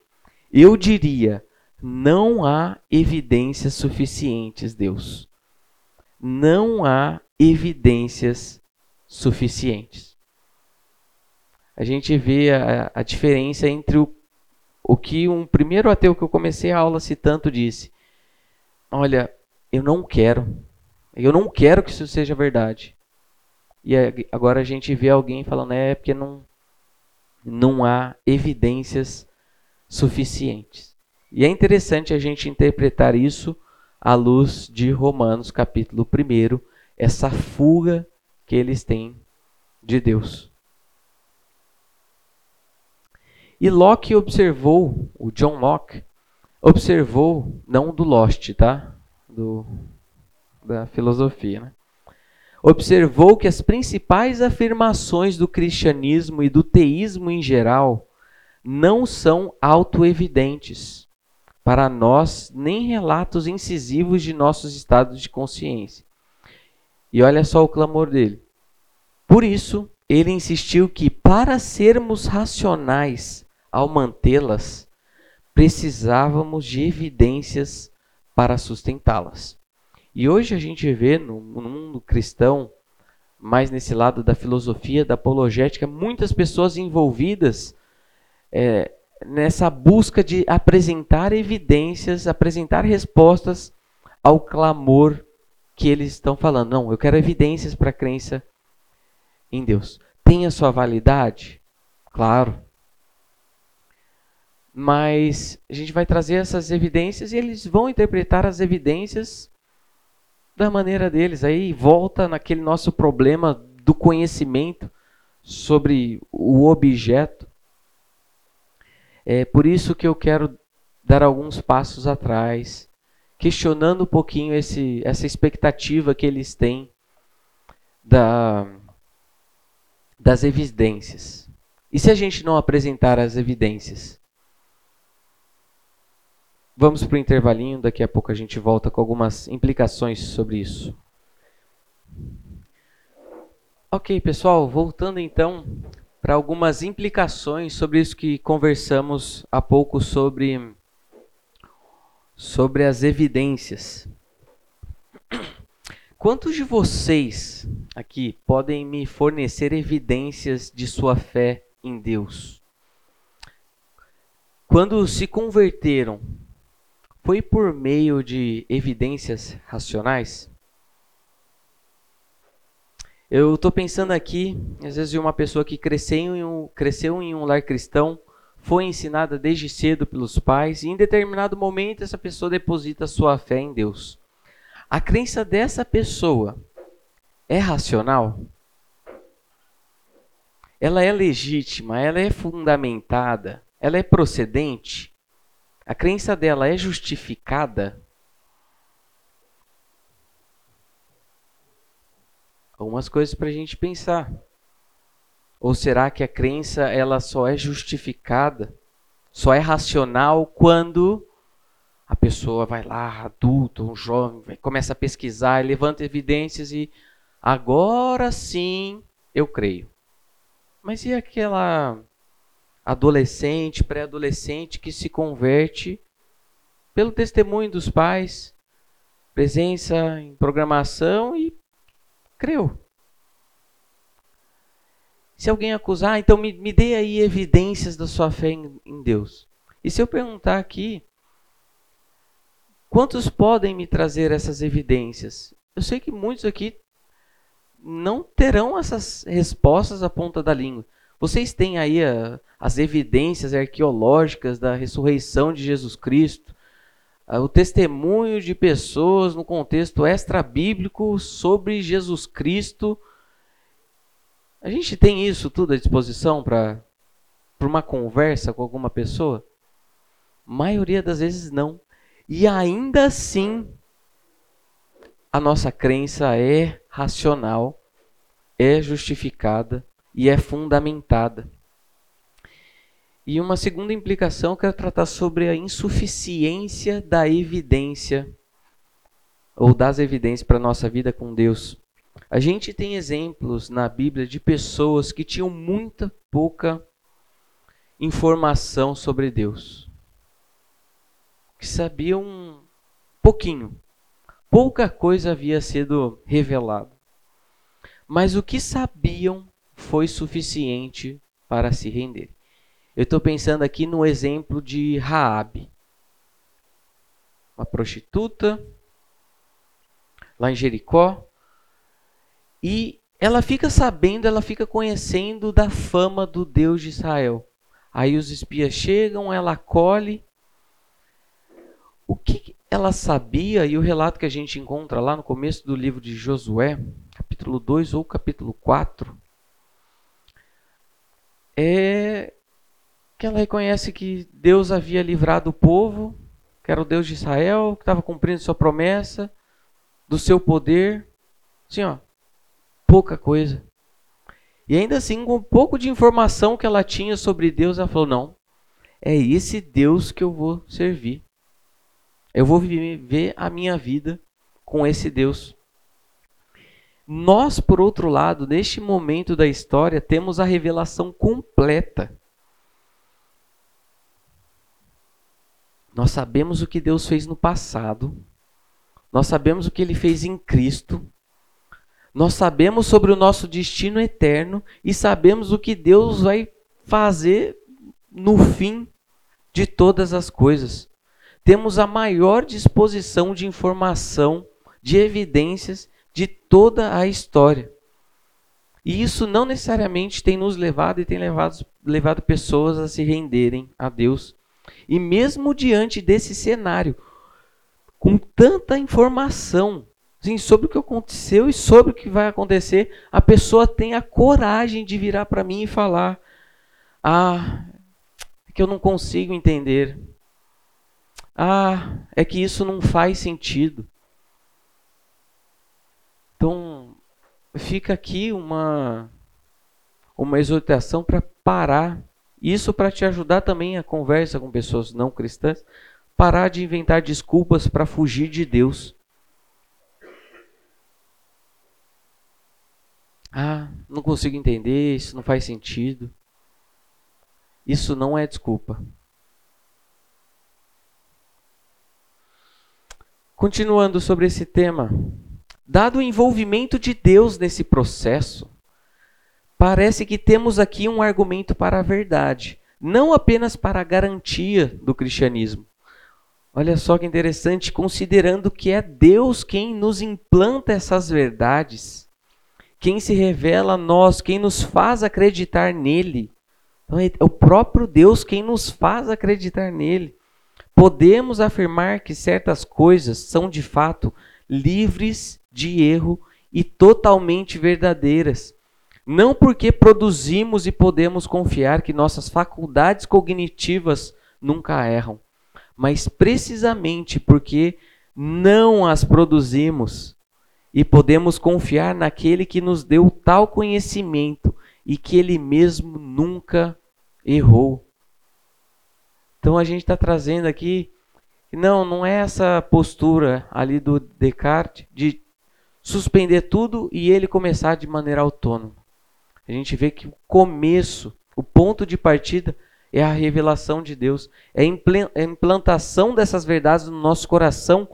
Eu diria: não há evidências suficientes, Deus. Não há evidências suficientes. A gente vê a, a diferença entre o, o que um primeiro ateu que eu comecei a aula citando disse. Olha, eu não quero. Eu não quero que isso seja verdade. E agora a gente vê alguém falando, é porque não, não há evidências suficientes. E é interessante a gente interpretar isso à luz de Romanos, capítulo 1, essa fuga que eles têm de Deus. E Locke observou, o John Locke, observou, não do Lost, tá? Do, da filosofia, né? Observou que as principais afirmações do cristianismo e do teísmo em geral não são autoevidentes para nós, nem relatos incisivos de nossos estados de consciência. E olha só o clamor dele. Por isso, ele insistiu que para sermos racionais ao mantê-las, precisávamos de evidências para sustentá-las. E hoje a gente vê no mundo cristão, mais nesse lado da filosofia, da apologética, muitas pessoas envolvidas é, nessa busca de apresentar evidências, apresentar respostas ao clamor que eles estão falando. Não, eu quero evidências para a crença em Deus. Tem a sua validade? Claro. Mas a gente vai trazer essas evidências e eles vão interpretar as evidências da maneira deles. Aí volta naquele nosso problema do conhecimento sobre o objeto. É por isso que eu quero dar alguns passos atrás, questionando um pouquinho esse, essa expectativa que eles têm da, das evidências. E se a gente não apresentar as evidências? Vamos para o intervalinho, daqui a pouco a gente volta com algumas implicações sobre isso. Ok, pessoal, voltando então para algumas implicações sobre isso que conversamos há pouco sobre sobre as evidências. Quantos de vocês aqui podem me fornecer evidências de sua fé em Deus? Quando se converteram, foi por meio de evidências racionais? Eu estou pensando aqui, às vezes, de uma pessoa que cresceu em, um, cresceu em um lar cristão, foi ensinada desde cedo pelos pais, e em determinado momento essa pessoa deposita sua fé em Deus. A crença dessa pessoa é racional? Ela é legítima? Ela é fundamentada? Ela é procedente? A crença dela é justificada? algumas coisas para a gente pensar. Ou será que a crença ela só é justificada, só é racional quando a pessoa vai lá, adulto, um jovem, começa a pesquisar, levanta evidências e agora sim eu creio. Mas e aquela adolescente, pré-adolescente que se converte pelo testemunho dos pais, presença em programação e creu. Se alguém acusar, então me, me dê aí evidências da sua fé em, em Deus. E se eu perguntar aqui, quantos podem me trazer essas evidências? eu sei que muitos aqui não terão essas respostas à ponta da língua. Vocês têm aí a, as evidências arqueológicas da ressurreição de Jesus Cristo, a, o testemunho de pessoas no contexto extra-bíblico sobre Jesus Cristo. A gente tem isso tudo à disposição para uma conversa com alguma pessoa? Maioria das vezes não. E ainda assim, a nossa crença é racional, é justificada e é fundamentada. E uma segunda implicação, eu quero tratar sobre a insuficiência da evidência ou das evidências para a nossa vida com Deus. A gente tem exemplos na Bíblia de pessoas que tinham muita pouca informação sobre Deus que sabiam pouquinho. Pouca coisa havia sido revelado. Mas o que sabiam foi suficiente para se render. Eu estou pensando aqui no exemplo de Raabe, uma prostituta lá em Jericó, e ela fica sabendo, ela fica conhecendo da fama do Deus de Israel. Aí os espias chegam, ela acolhe o que ela sabia e o relato que a gente encontra lá no começo do livro de Josué, capítulo 2 ou capítulo 4, é que ela reconhece que Deus havia livrado o povo, que era o Deus de Israel, que estava cumprindo sua promessa, do seu poder. Assim, ó, pouca coisa. E ainda assim, com um pouco de informação que ela tinha sobre Deus, ela falou: não, é esse Deus que eu vou servir. Eu vou viver a minha vida com esse Deus. Nós, por outro lado, neste momento da história, temos a revelação completa. Nós sabemos o que Deus fez no passado. Nós sabemos o que ele fez em Cristo. Nós sabemos sobre o nosso destino eterno e sabemos o que Deus vai fazer no fim de todas as coisas temos a maior disposição de informação, de evidências de toda a história. E isso não necessariamente tem nos levado e tem levado, levado pessoas a se renderem a Deus. E mesmo diante desse cenário, com tanta informação assim, sobre o que aconteceu e sobre o que vai acontecer, a pessoa tem a coragem de virar para mim e falar: Ah, é que eu não consigo entender. Ah, é que isso não faz sentido. Então, fica aqui uma uma exortação para parar. Isso para te ajudar também a conversa com pessoas não cristãs, parar de inventar desculpas para fugir de Deus. Ah, não consigo entender, isso não faz sentido. Isso não é desculpa. Continuando sobre esse tema, dado o envolvimento de Deus nesse processo, parece que temos aqui um argumento para a verdade, não apenas para a garantia do cristianismo. Olha só que interessante, considerando que é Deus quem nos implanta essas verdades, quem se revela a nós, quem nos faz acreditar nele. Então é o próprio Deus quem nos faz acreditar nele podemos afirmar que certas coisas são de fato livres de erro e totalmente verdadeiras. Não porque produzimos e podemos confiar que nossas faculdades cognitivas nunca erram, mas precisamente porque não as produzimos e podemos confiar naquele que nos deu tal conhecimento e que ele mesmo nunca errou. Então a gente está trazendo aqui, não, não é essa postura ali do Descartes de suspender tudo e ele começar de maneira autônoma. A gente vê que o começo, o ponto de partida é a revelação de Deus, é a implantação dessas verdades no nosso coração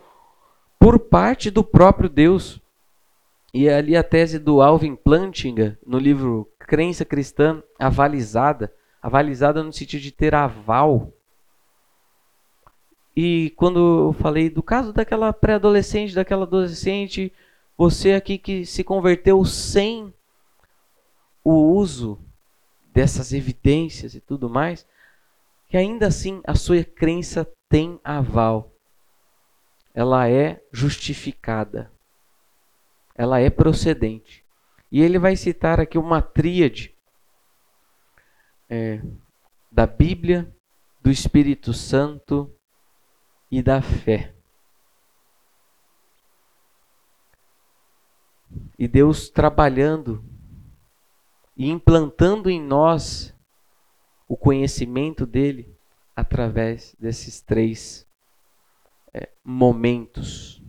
por parte do próprio Deus. E é ali a tese do Alvin Plantinga, no livro Crença Cristã Avalizada, avalizada no sentido de ter aval e quando eu falei do caso daquela pré-adolescente, daquela adolescente você aqui que se converteu sem o uso dessas evidências e tudo mais, que ainda assim a sua crença tem aval. Ela é justificada. Ela é procedente. E ele vai citar aqui uma tríade é, da Bíblia, do Espírito Santo e da fé. E Deus trabalhando e implantando em nós o conhecimento dele através desses três é, momentos.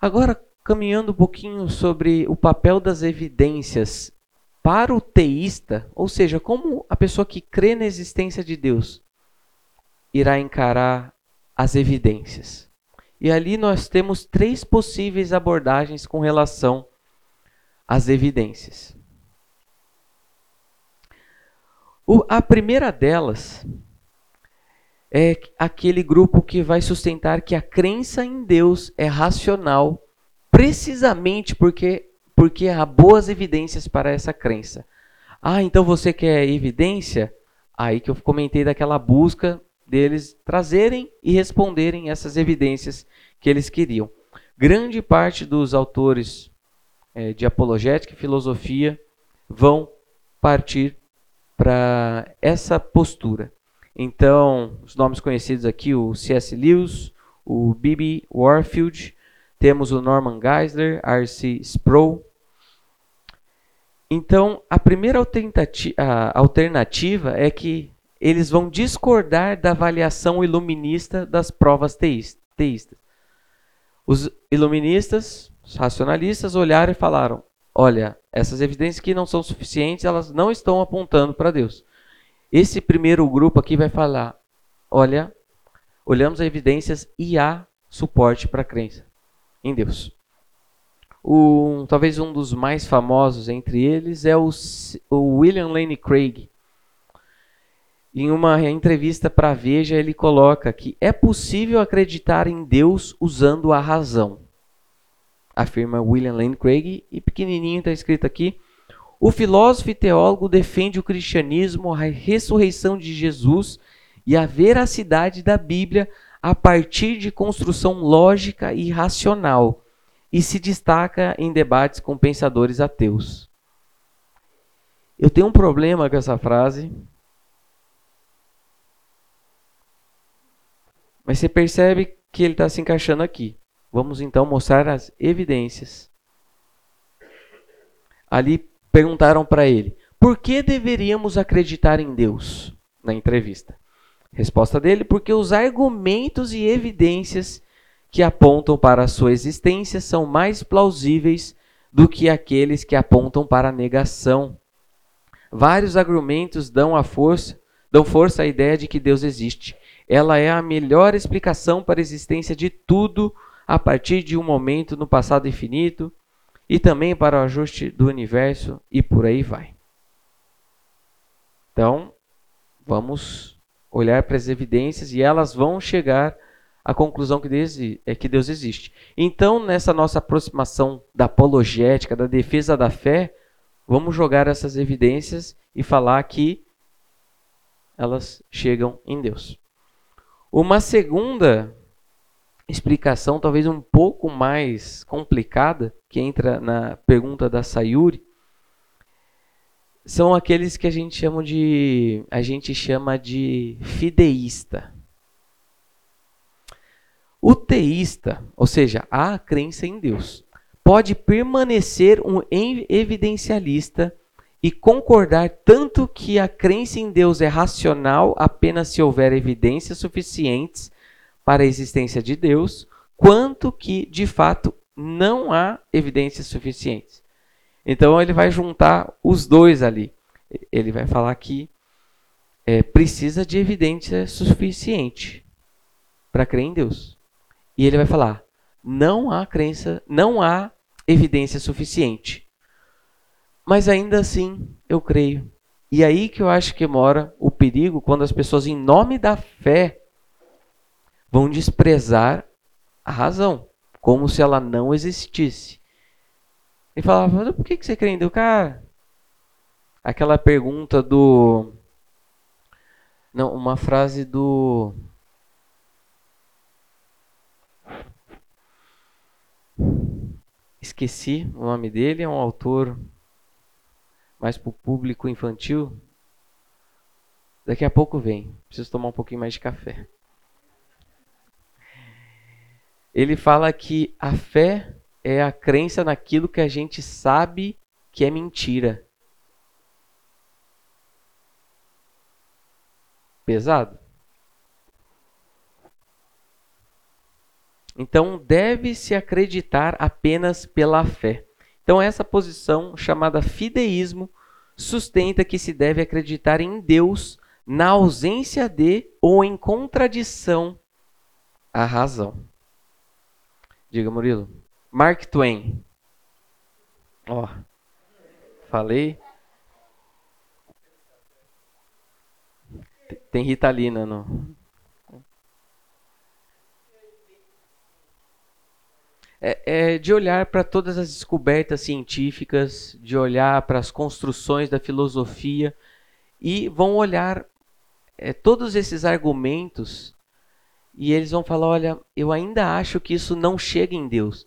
Agora, caminhando um pouquinho sobre o papel das evidências para o teísta, ou seja, como a pessoa que crê na existência de Deus irá encarar as evidências. E ali nós temos três possíveis abordagens com relação às evidências. O, a primeira delas é aquele grupo que vai sustentar que a crença em Deus é racional, precisamente porque porque há boas evidências para essa crença. Ah, então você quer evidência? Aí que eu comentei daquela busca deles trazerem e responderem essas evidências que eles queriam. Grande parte dos autores é, de apologética e filosofia vão partir para essa postura. Então, os nomes conhecidos aqui, o C.S. Lewis, o B.B. Warfield, temos o Norman Geisler, R.C. Sproul. Então, a primeira alternativa é que eles vão discordar da avaliação iluminista das provas teístas. Os iluministas, os racionalistas, olharam e falaram: olha, essas evidências que não são suficientes, elas não estão apontando para Deus. Esse primeiro grupo aqui vai falar: olha, olhamos as evidências e há suporte para a crença em Deus. Talvez um dos mais famosos entre eles é o, o William Lane Craig. Em uma entrevista para Veja, ele coloca que é possível acreditar em Deus usando a razão. Afirma William Lane Craig, e pequenininho está escrito aqui: o filósofo e teólogo defende o cristianismo, a ressurreição de Jesus e a veracidade da Bíblia a partir de construção lógica e racional, e se destaca em debates com pensadores ateus. Eu tenho um problema com essa frase. Mas você percebe que ele está se encaixando aqui. Vamos então mostrar as evidências. Ali perguntaram para ele: por que deveríamos acreditar em Deus? Na entrevista. Resposta dele: porque os argumentos e evidências que apontam para a sua existência são mais plausíveis do que aqueles que apontam para a negação. Vários argumentos dão a força, dão força à ideia de que Deus existe. Ela é a melhor explicação para a existência de tudo a partir de um momento no passado infinito e também para o ajuste do universo e por aí vai. Então, vamos olhar para as evidências e elas vão chegar à conclusão que Deus, é que Deus existe. Então, nessa nossa aproximação da apologética, da defesa da fé, vamos jogar essas evidências e falar que elas chegam em Deus. Uma segunda explicação, talvez um pouco mais complicada, que entra na pergunta da Sayuri, são aqueles que a gente chama de a gente chama de fideísta. O teísta, ou seja, a crença em Deus, pode permanecer um evidencialista e concordar tanto que a crença em Deus é racional apenas se houver evidências suficientes para a existência de Deus, quanto que, de fato, não há evidências suficientes. Então ele vai juntar os dois ali. Ele vai falar que é, precisa de evidência suficiente para crer em Deus. E ele vai falar: não há crença, não há evidência suficiente. Mas ainda assim eu creio. E aí que eu acho que mora o perigo quando as pessoas, em nome da fé, vão desprezar a razão como se ela não existisse. E falava, por que, você crê em Deus? Cara, aquela pergunta do. Não, uma frase do. Esqueci o nome dele, é um autor mais para o público infantil. Daqui a pouco vem. Preciso tomar um pouquinho mais de café. Ele fala que a fé é a crença naquilo que a gente sabe que é mentira. Pesado? Então, deve-se acreditar apenas pela fé. Então, essa posição, chamada fideísmo, sustenta que se deve acreditar em Deus na ausência de ou em contradição à razão. Diga, Murilo. Mark Twain. Ó, falei. Tem Ritalina no. É, é de olhar para todas as descobertas científicas, de olhar para as construções da filosofia e vão olhar é, todos esses argumentos e eles vão falar: olha, eu ainda acho que isso não chega em Deus.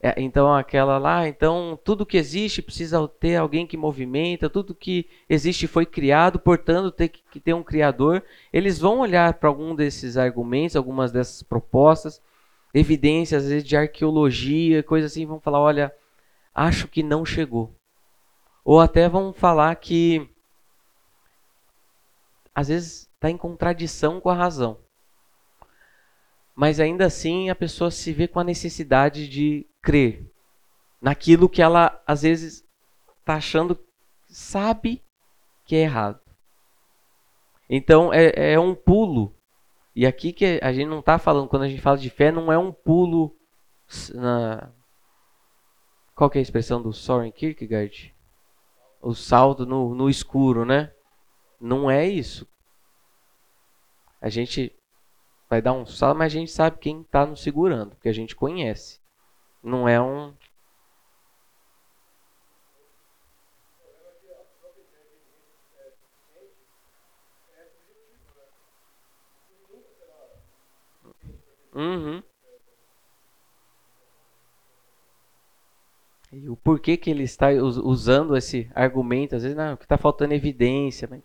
É, então, aquela lá, então tudo que existe precisa ter alguém que movimenta, tudo que existe foi criado, portanto, tem que ter um criador. Eles vão olhar para algum desses argumentos, algumas dessas propostas, evidências, às vezes, de arqueologia, coisa assim, vão falar: olha, acho que não chegou. Ou até vão falar que às vezes está em contradição com a razão. Mas ainda assim a pessoa se vê com a necessidade de crer naquilo que ela às vezes está achando, sabe que é errado. Então é, é um pulo. E aqui que a gente não está falando, quando a gente fala de fé, não é um pulo na. Qual que é a expressão do Soren Kierkegaard? O salto no, no escuro, né? Não é isso. A gente vai dar um salto, mas a gente sabe quem está nos segurando, porque a gente conhece. Não é um. Uhum. E o porquê que ele está usando esse argumento, às vezes, não, que está faltando evidência. Mas...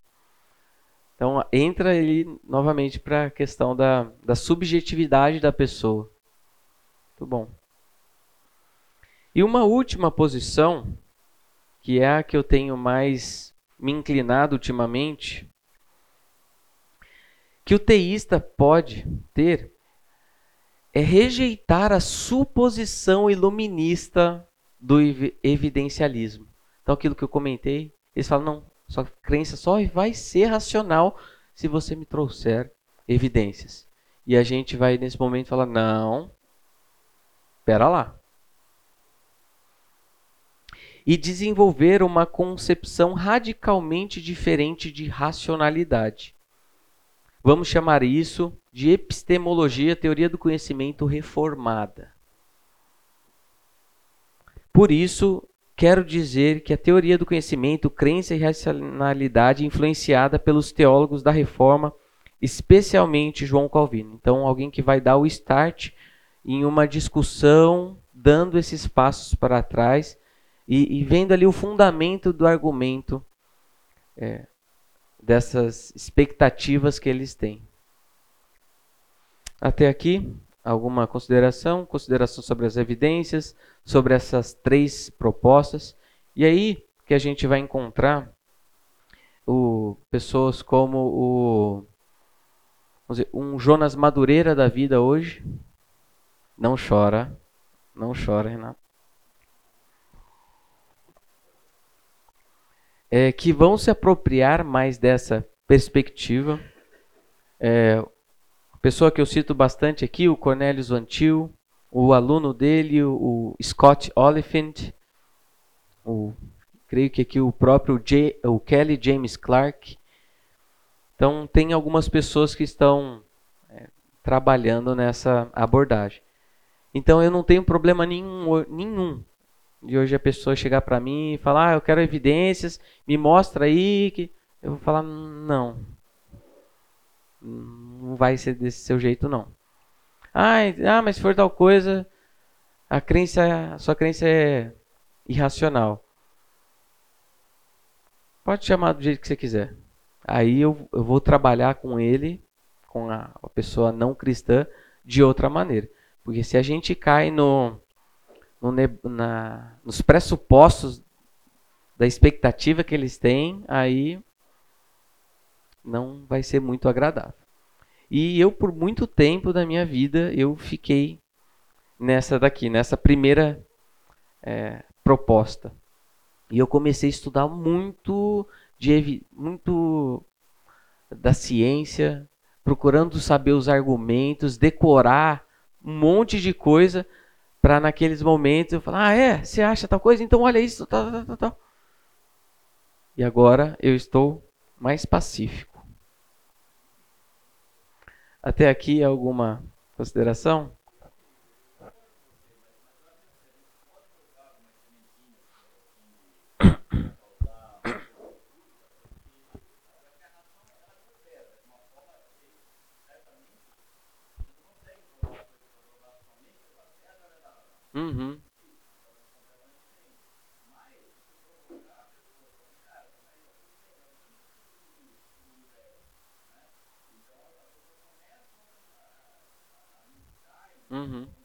Então, entra ele novamente para a questão da, da subjetividade da pessoa. Muito bom. E uma última posição, que é a que eu tenho mais me inclinado ultimamente, que o teísta pode ter é rejeitar a suposição iluminista do evidencialismo. Então, aquilo que eu comentei, eles falam: não, sua crença só vai ser racional se você me trouxer evidências. E a gente vai nesse momento falar: não, espera lá e desenvolver uma concepção radicalmente diferente de racionalidade. Vamos chamar isso de epistemologia, teoria do conhecimento reformada. Por isso, quero dizer que a teoria do conhecimento, crença e racionalidade influenciada pelos teólogos da reforma, especialmente João Calvino. Então, alguém que vai dar o start em uma discussão, dando esses passos para trás e, e vendo ali o fundamento do argumento é, dessas expectativas que eles têm. Até aqui, alguma consideração? Consideração sobre as evidências, sobre essas três propostas. E aí que a gente vai encontrar o, pessoas como o dizer, um Jonas Madureira da vida hoje. Não chora, não chora, Renato. É, que vão se apropriar mais dessa perspectiva. É, pessoa que eu cito bastante aqui, o Cornelius Antil, o aluno dele, o Scott Oliphant, o, creio que aqui o próprio J, o Kelly James Clark. Então, tem algumas pessoas que estão é, trabalhando nessa abordagem. Então eu não tenho problema nenhum, nenhum de hoje a pessoa chegar para mim e falar, ah, eu quero evidências, me mostra aí que eu vou falar não. Não vai ser desse seu jeito não. Ah, ah mas se for tal coisa, a crença, a sua crença é irracional. Pode chamar do jeito que você quiser. Aí eu, eu vou trabalhar com ele, com a, a pessoa não cristã, de outra maneira. Porque se a gente cai no, no na, nos pressupostos da expectativa que eles têm, aí não vai ser muito agradável. E eu, por muito tempo da minha vida, eu fiquei nessa daqui, nessa primeira é, proposta. E eu comecei a estudar muito de muito da ciência, procurando saber os argumentos, decorar um monte de coisa para naqueles momentos eu falar: "Ah, é, você acha tal coisa? Então olha isso, tal, tal, tal, tal". E agora eu estou mais pacífico. Até aqui alguma consideração? Uhum. Uhum.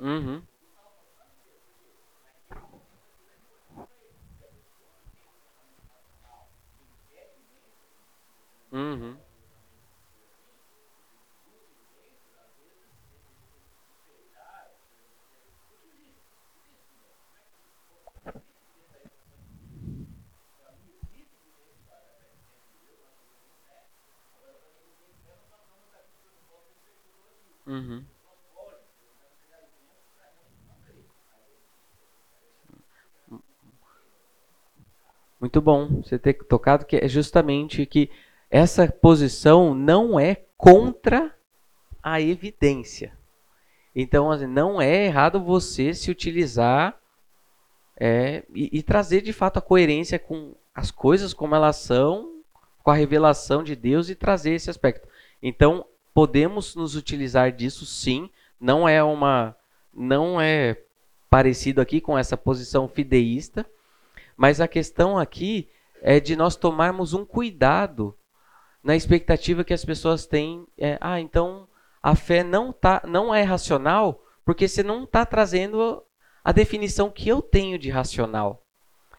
Uhum. Muito bom você ter tocado que é justamente que essa posição não é contra a evidência. Então, assim, não é errado você se utilizar é, e, e, trazer de fato a coerência com as coisas como elas são, com a revelação de Deus e trazer esse aspecto. Então, podemos nos utilizar disso sim, não é uma não é parecido aqui com essa posição fideísta, mas a questão aqui é de nós tomarmos um cuidado na expectativa que as pessoas têm. É, ah, então a fé não, tá, não é racional porque você não está trazendo a definição que eu tenho de racional.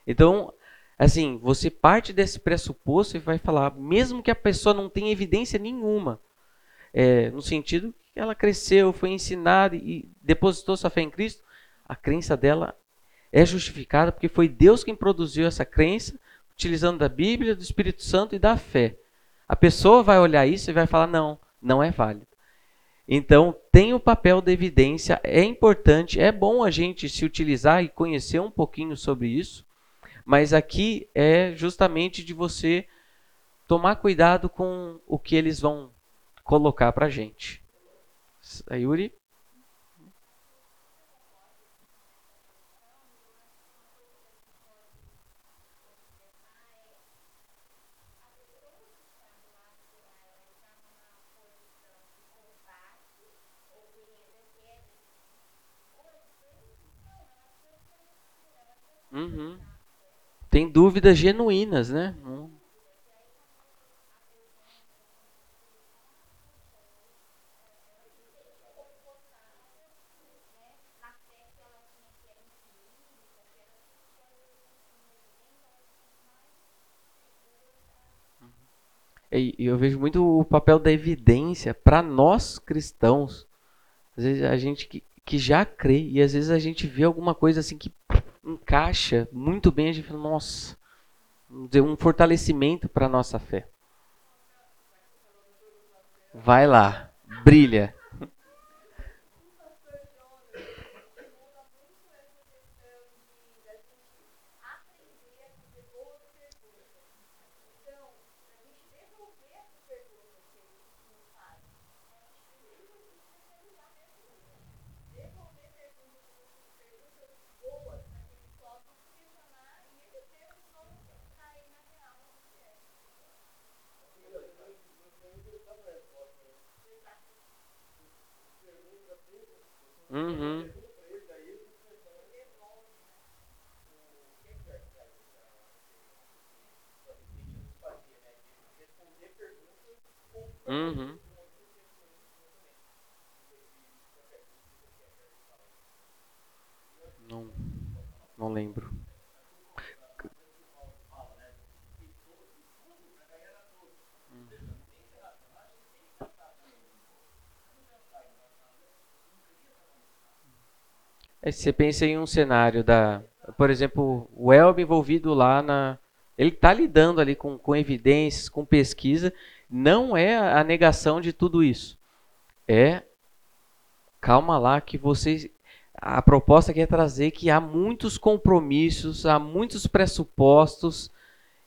Então, assim, você parte desse pressuposto e vai falar, mesmo que a pessoa não tenha evidência nenhuma, é, no sentido que ela cresceu, foi ensinada e depositou sua fé em Cristo, a crença dela é justificada porque foi Deus quem produziu essa crença, utilizando da Bíblia, do Espírito Santo e da fé. A pessoa vai olhar isso e vai falar: não, não é válido. Então, tem o papel da evidência, é importante, é bom a gente se utilizar e conhecer um pouquinho sobre isso, mas aqui é justamente de você tomar cuidado com o que eles vão colocar para a gente. Yuri? Uhum. Tem dúvidas genuínas, né? Hum. E eu vejo muito o papel da evidência para nós cristãos. Às vezes a gente que, que já crê e às vezes a gente vê alguma coisa assim que encaixa muito bem, a gente fala, nossa, um fortalecimento para a nossa fé. Vai lá, brilha. Uhum. Uhum. Não, não lembro. É, você pensa em um cenário da, por exemplo, o Elb envolvido lá na, ele está lidando ali com, com evidências, com pesquisa, não é a negação de tudo isso. É calma lá que vocês a proposta quer trazer que há muitos compromissos, há muitos pressupostos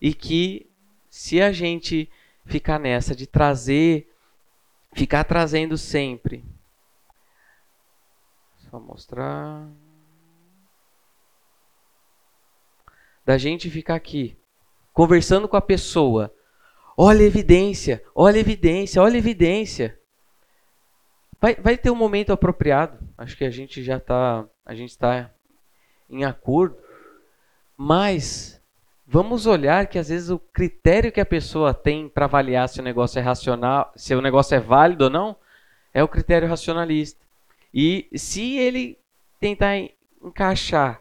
e que se a gente ficar nessa de trazer, ficar trazendo sempre só mostrar. Da gente ficar aqui, conversando com a pessoa. Olha a evidência, olha a evidência, olha a evidência. Vai, vai ter um momento apropriado. Acho que a gente já está, a gente está em acordo. Mas vamos olhar que às vezes o critério que a pessoa tem para avaliar se o negócio é racional, se o negócio é válido ou não, é o critério racionalista. E se ele tentar encaixar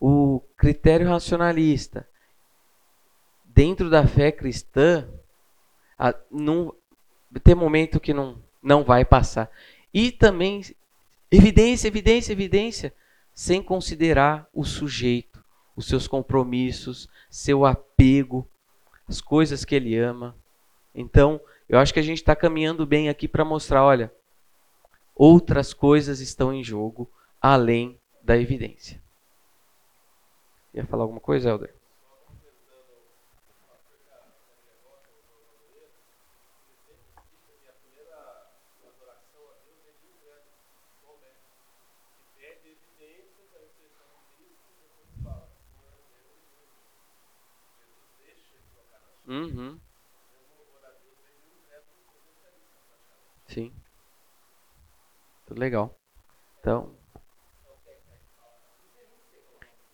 o critério racionalista dentro da fé cristã, a, não, tem momento que não, não vai passar. E também, evidência, evidência, evidência, sem considerar o sujeito, os seus compromissos, seu apego, as coisas que ele ama. Então, eu acho que a gente está caminhando bem aqui para mostrar, olha, outras coisas estão em jogo além da evidência. Ia falar alguma coisa, Helder? Uhum. Sim. Tudo legal. Então.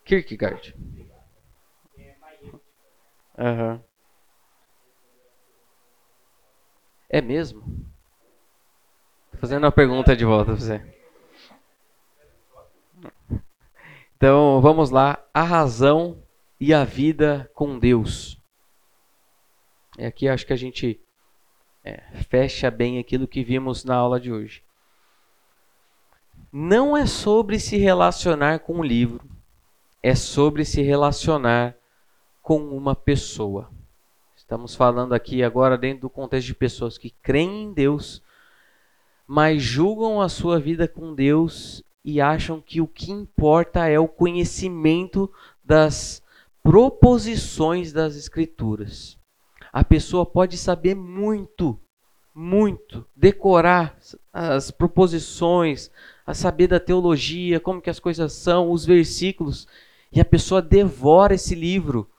Kierkegaard. Uhum. É mesmo? Tô fazendo uma pergunta de volta pra você. Então, vamos lá. A razão e a vida com Deus. E aqui acho que a gente é, fecha bem aquilo que vimos na aula de hoje não é sobre se relacionar com um livro, é sobre se relacionar com uma pessoa. Estamos falando aqui agora dentro do contexto de pessoas que creem em Deus, mas julgam a sua vida com Deus e acham que o que importa é o conhecimento das proposições das Escrituras. A pessoa pode saber muito, muito, decorar as proposições, a saber da teologia, como que as coisas são, os versículos, e a pessoa devora esse livro,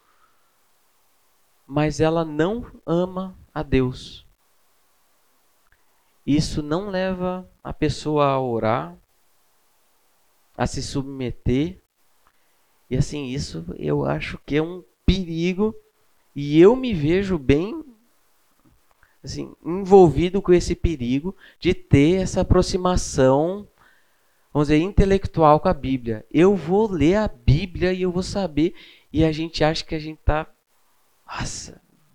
mas ela não ama a Deus. Isso não leva a pessoa a orar, a se submeter. E assim, isso eu acho que é um perigo e eu me vejo bem assim, envolvido com esse perigo de ter essa aproximação vamos dizer, intelectual com a Bíblia. Eu vou ler a Bíblia e eu vou saber. E a gente acha que a gente está,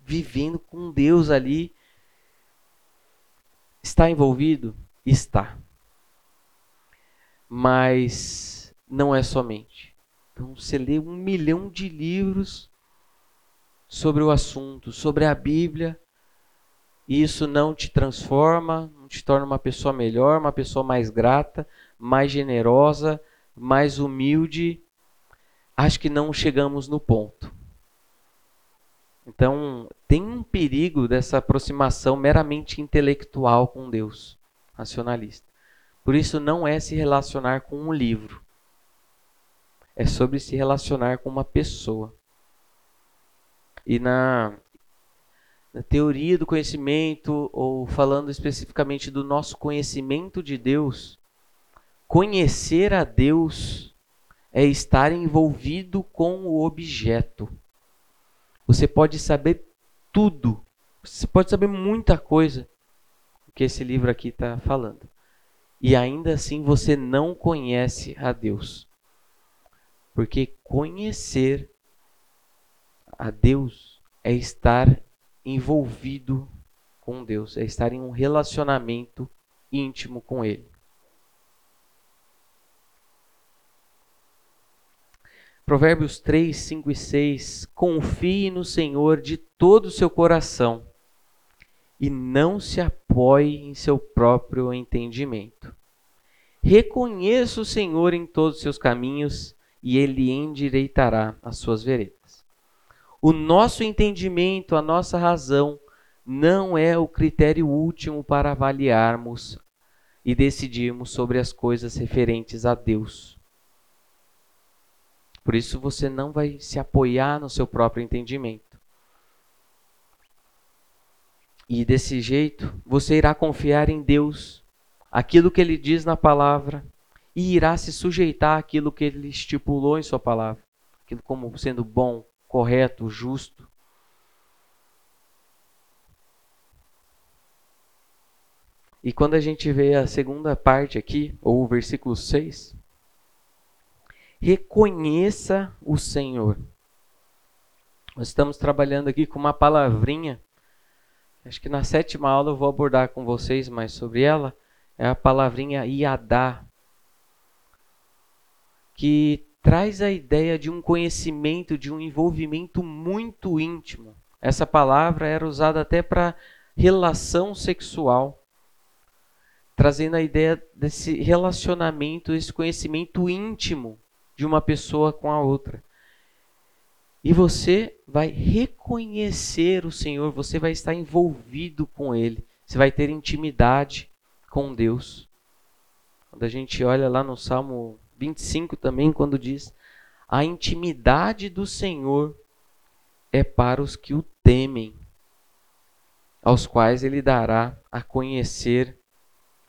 vivendo com Deus ali. Está envolvido? Está. Mas não é somente. Então você lê um milhão de livros sobre o assunto, sobre a Bíblia, e isso não te transforma, não te torna uma pessoa melhor, uma pessoa mais grata, mais generosa, mais humilde, acho que não chegamos no ponto. Então, tem um perigo dessa aproximação meramente intelectual com Deus, racionalista. Por isso, não é se relacionar com um livro, é sobre se relacionar com uma pessoa. E na, na teoria do conhecimento, ou falando especificamente do nosso conhecimento de Deus, conhecer a Deus é estar envolvido com o objeto. Você pode saber tudo, você pode saber muita coisa que esse livro aqui está falando. E ainda assim você não conhece a Deus. Porque conhecer a Deus é estar envolvido com Deus, é estar em um relacionamento íntimo com Ele. Provérbios 3, 5 e 6. Confie no Senhor de todo o seu coração e não se apoie em seu próprio entendimento. Reconheça o Senhor em todos os seus caminhos e ele endireitará as suas veredas. O nosso entendimento, a nossa razão, não é o critério último para avaliarmos e decidirmos sobre as coisas referentes a Deus. Por isso você não vai se apoiar no seu próprio entendimento. E desse jeito, você irá confiar em Deus, aquilo que ele diz na palavra, e irá se sujeitar àquilo que ele estipulou em sua palavra, aquilo como sendo bom, correto, justo. E quando a gente vê a segunda parte aqui, ou o versículo 6, reconheça o Senhor. Nós estamos trabalhando aqui com uma palavrinha. Acho que na sétima aula eu vou abordar com vocês mais sobre ela. É a palavrinha Iadá, que traz a ideia de um conhecimento, de um envolvimento muito íntimo. Essa palavra era usada até para relação sexual, trazendo a ideia desse relacionamento, esse conhecimento íntimo de uma pessoa com a outra. E você vai reconhecer o Senhor, você vai estar envolvido com Ele, você vai ter intimidade com Deus. Quando a gente olha lá no Salmo 25 também, quando diz: A intimidade do Senhor é para os que o temem, aos quais Ele dará a conhecer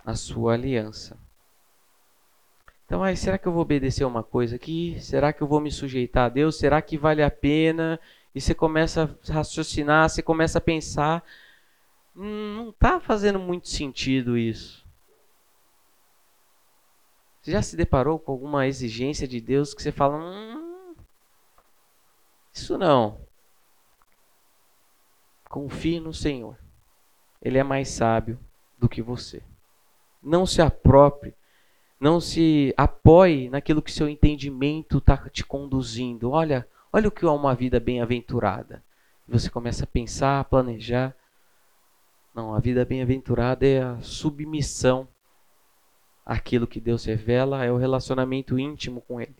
a sua aliança. Então, aí, será que eu vou obedecer uma coisa aqui? Será que eu vou me sujeitar a Deus? Será que vale a pena? E você começa a raciocinar, você começa a pensar, hum, não está fazendo muito sentido isso. Você já se deparou com alguma exigência de Deus que você fala, hum, isso não. Confie no Senhor. Ele é mais sábio do que você. Não se aproprie não se apoie naquilo que seu entendimento está te conduzindo. Olha, olha o que é uma vida bem-aventurada. Você começa a pensar, a planejar. Não, a vida bem-aventurada é a submissão àquilo que Deus revela, é o relacionamento íntimo com Ele.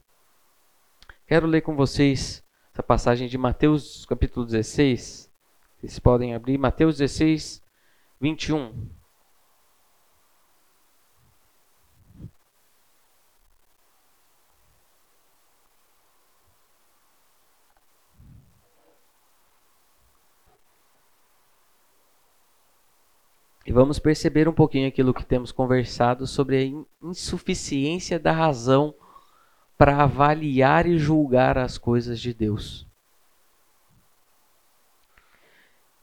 Quero ler com vocês essa passagem de Mateus capítulo 16. Vocês podem abrir Mateus 16, 21. E vamos perceber um pouquinho aquilo que temos conversado sobre a insuficiência da razão para avaliar e julgar as coisas de Deus.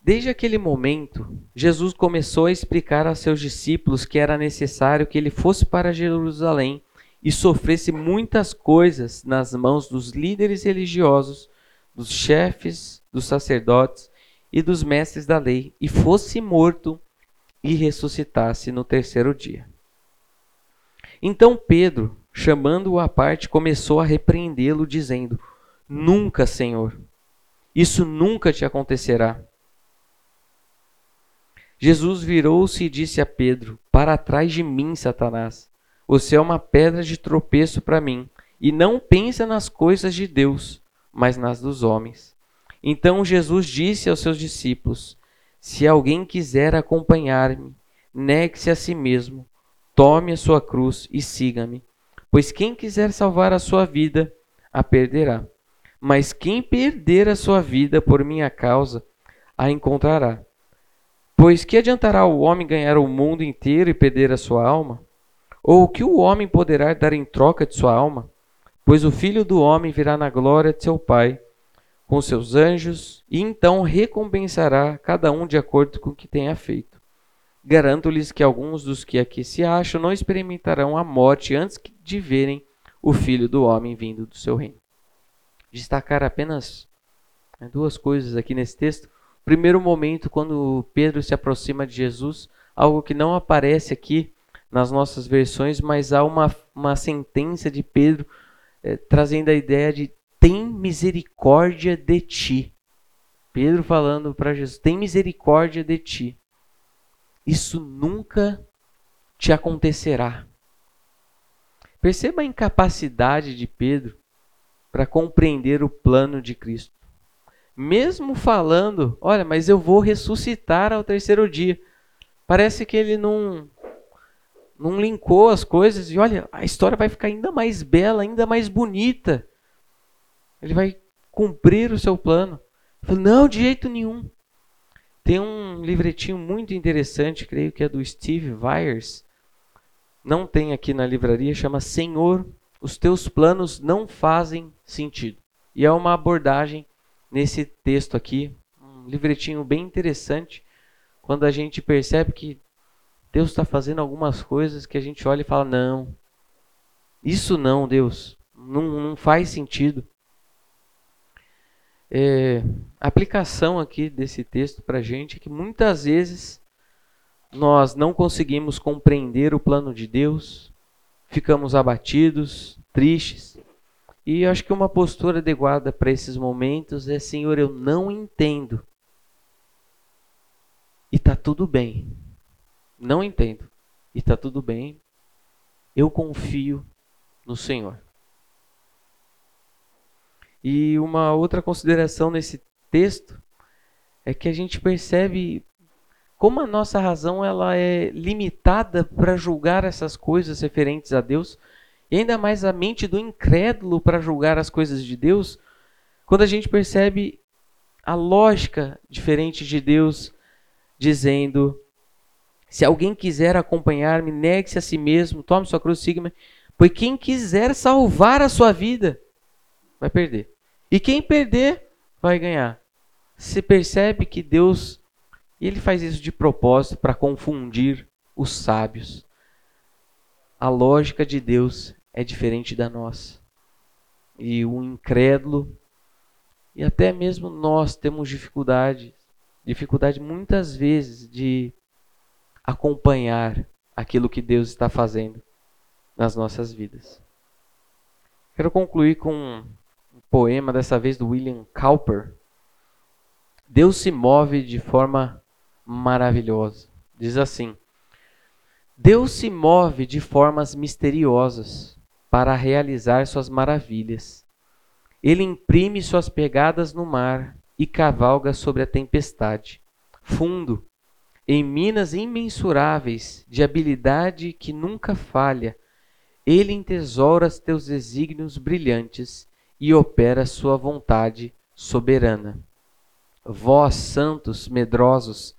Desde aquele momento, Jesus começou a explicar a seus discípulos que era necessário que ele fosse para Jerusalém e sofresse muitas coisas nas mãos dos líderes religiosos, dos chefes, dos sacerdotes e dos mestres da lei, e fosse morto e ressuscitasse no terceiro dia. Então Pedro, chamando-o à parte, começou a repreendê-lo, dizendo: Nunca, Senhor, isso nunca te acontecerá. Jesus virou-se e disse a Pedro: Para trás de mim, Satanás. Você é uma pedra de tropeço para mim, e não pensa nas coisas de Deus, mas nas dos homens. Então Jesus disse aos seus discípulos: Se alguém quiser acompanhar-me, negue-se a si mesmo, tome a sua cruz e siga-me. Pois quem quiser salvar a sua vida, a perderá. Mas quem perder a sua vida por minha causa, a encontrará. Pois que adiantará o homem ganhar o mundo inteiro e perder a sua alma? Ou o que o homem poderá dar em troca de sua alma? Pois o filho do homem virá na glória de seu Pai com seus anjos e então recompensará cada um de acordo com o que tenha feito. Garanto-lhes que alguns dos que aqui se acham não experimentarão a morte antes de verem o filho do homem vindo do seu reino. Destacar apenas né, duas coisas aqui nesse texto. Primeiro momento, quando Pedro se aproxima de Jesus, algo que não aparece aqui nas nossas versões, mas há uma, uma sentença de Pedro eh, trazendo a ideia de misericórdia de ti. Pedro falando para Jesus: tem misericórdia de ti. Isso nunca te acontecerá. Perceba a incapacidade de Pedro para compreender o plano de Cristo. Mesmo falando, olha, mas eu vou ressuscitar ao terceiro dia. Parece que ele não não linkou as coisas e olha, a história vai ficar ainda mais bela, ainda mais bonita. Ele vai cumprir o seu plano. Falo, não, de jeito nenhum. Tem um livretinho muito interessante, creio que é do Steve Vyers. Não tem aqui na livraria, chama Senhor, os teus planos não fazem sentido. E é uma abordagem nesse texto aqui, um livretinho bem interessante, quando a gente percebe que Deus está fazendo algumas coisas que a gente olha e fala: não, isso não, Deus, não, não faz sentido é, aplicação aqui desse texto para a gente é que muitas vezes nós não conseguimos compreender o plano de Deus, ficamos abatidos, tristes. E acho que uma postura adequada para esses momentos é: Senhor, eu não entendo. E está tudo bem. Não entendo. E está tudo bem. Eu confio no Senhor. E uma outra consideração nesse texto é que a gente percebe como a nossa razão ela é limitada para julgar essas coisas referentes a Deus, e ainda mais a mente do incrédulo para julgar as coisas de Deus, quando a gente percebe a lógica diferente de Deus dizendo: se alguém quiser acompanhar-me, negue-se a si mesmo, tome sua cruz, siga-me, pois quem quiser salvar a sua vida vai perder. E quem perder vai ganhar. Você percebe que Deus ele faz isso de propósito para confundir os sábios. A lógica de Deus é diferente da nossa. E o incrédulo e até mesmo nós temos dificuldade, dificuldade muitas vezes de acompanhar aquilo que Deus está fazendo nas nossas vidas. Quero concluir com poema, dessa vez do William Cowper. Deus se move de forma maravilhosa. Diz assim: Deus se move de formas misteriosas para realizar suas maravilhas. Ele imprime suas pegadas no mar e cavalga sobre a tempestade. Fundo, em minas imensuráveis de habilidade que nunca falha, ele entesoura teus desígnios brilhantes e opera sua vontade soberana. Vós, santos medrosos,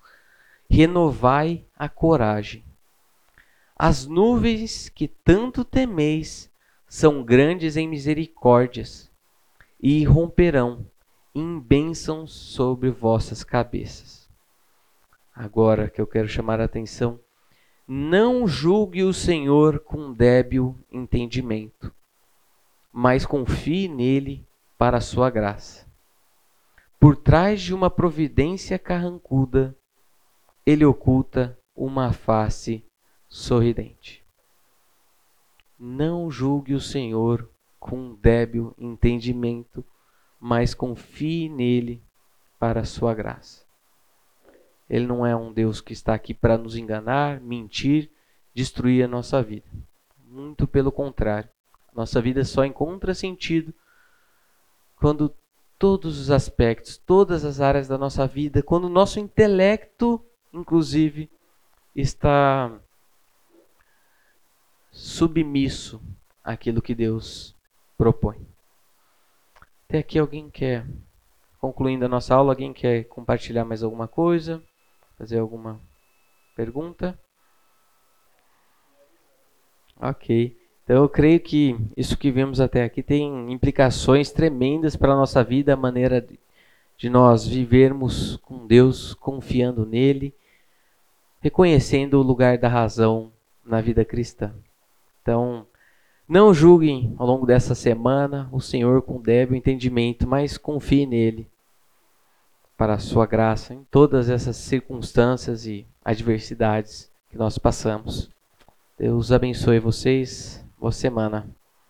renovai a coragem. As nuvens que tanto temeis são grandes em misericórdias e romperão em bênçãos sobre vossas cabeças. Agora que eu quero chamar a atenção, não julgue o Senhor com débil entendimento mas confie nele para a sua graça. Por trás de uma providência carrancuda, ele oculta uma face sorridente. Não julgue o Senhor com débil entendimento, mas confie nele para a sua graça. Ele não é um Deus que está aqui para nos enganar, mentir destruir a nossa vida. Muito pelo contrário. Nossa vida só encontra sentido quando todos os aspectos, todas as áreas da nossa vida, quando o nosso intelecto, inclusive, está submisso àquilo que Deus propõe. Até aqui alguém quer, concluindo a nossa aula, alguém quer compartilhar mais alguma coisa? Fazer alguma pergunta? Ok. Então eu creio que isso que vimos até aqui tem implicações tremendas para a nossa vida, a maneira de nós vivermos com Deus, confiando nele, reconhecendo o lugar da razão na vida cristã. Então, não julguem ao longo dessa semana o Senhor com débil entendimento, mas confie nele para a sua graça em todas essas circunstâncias e adversidades que nós passamos. Deus abençoe vocês. Boa semana.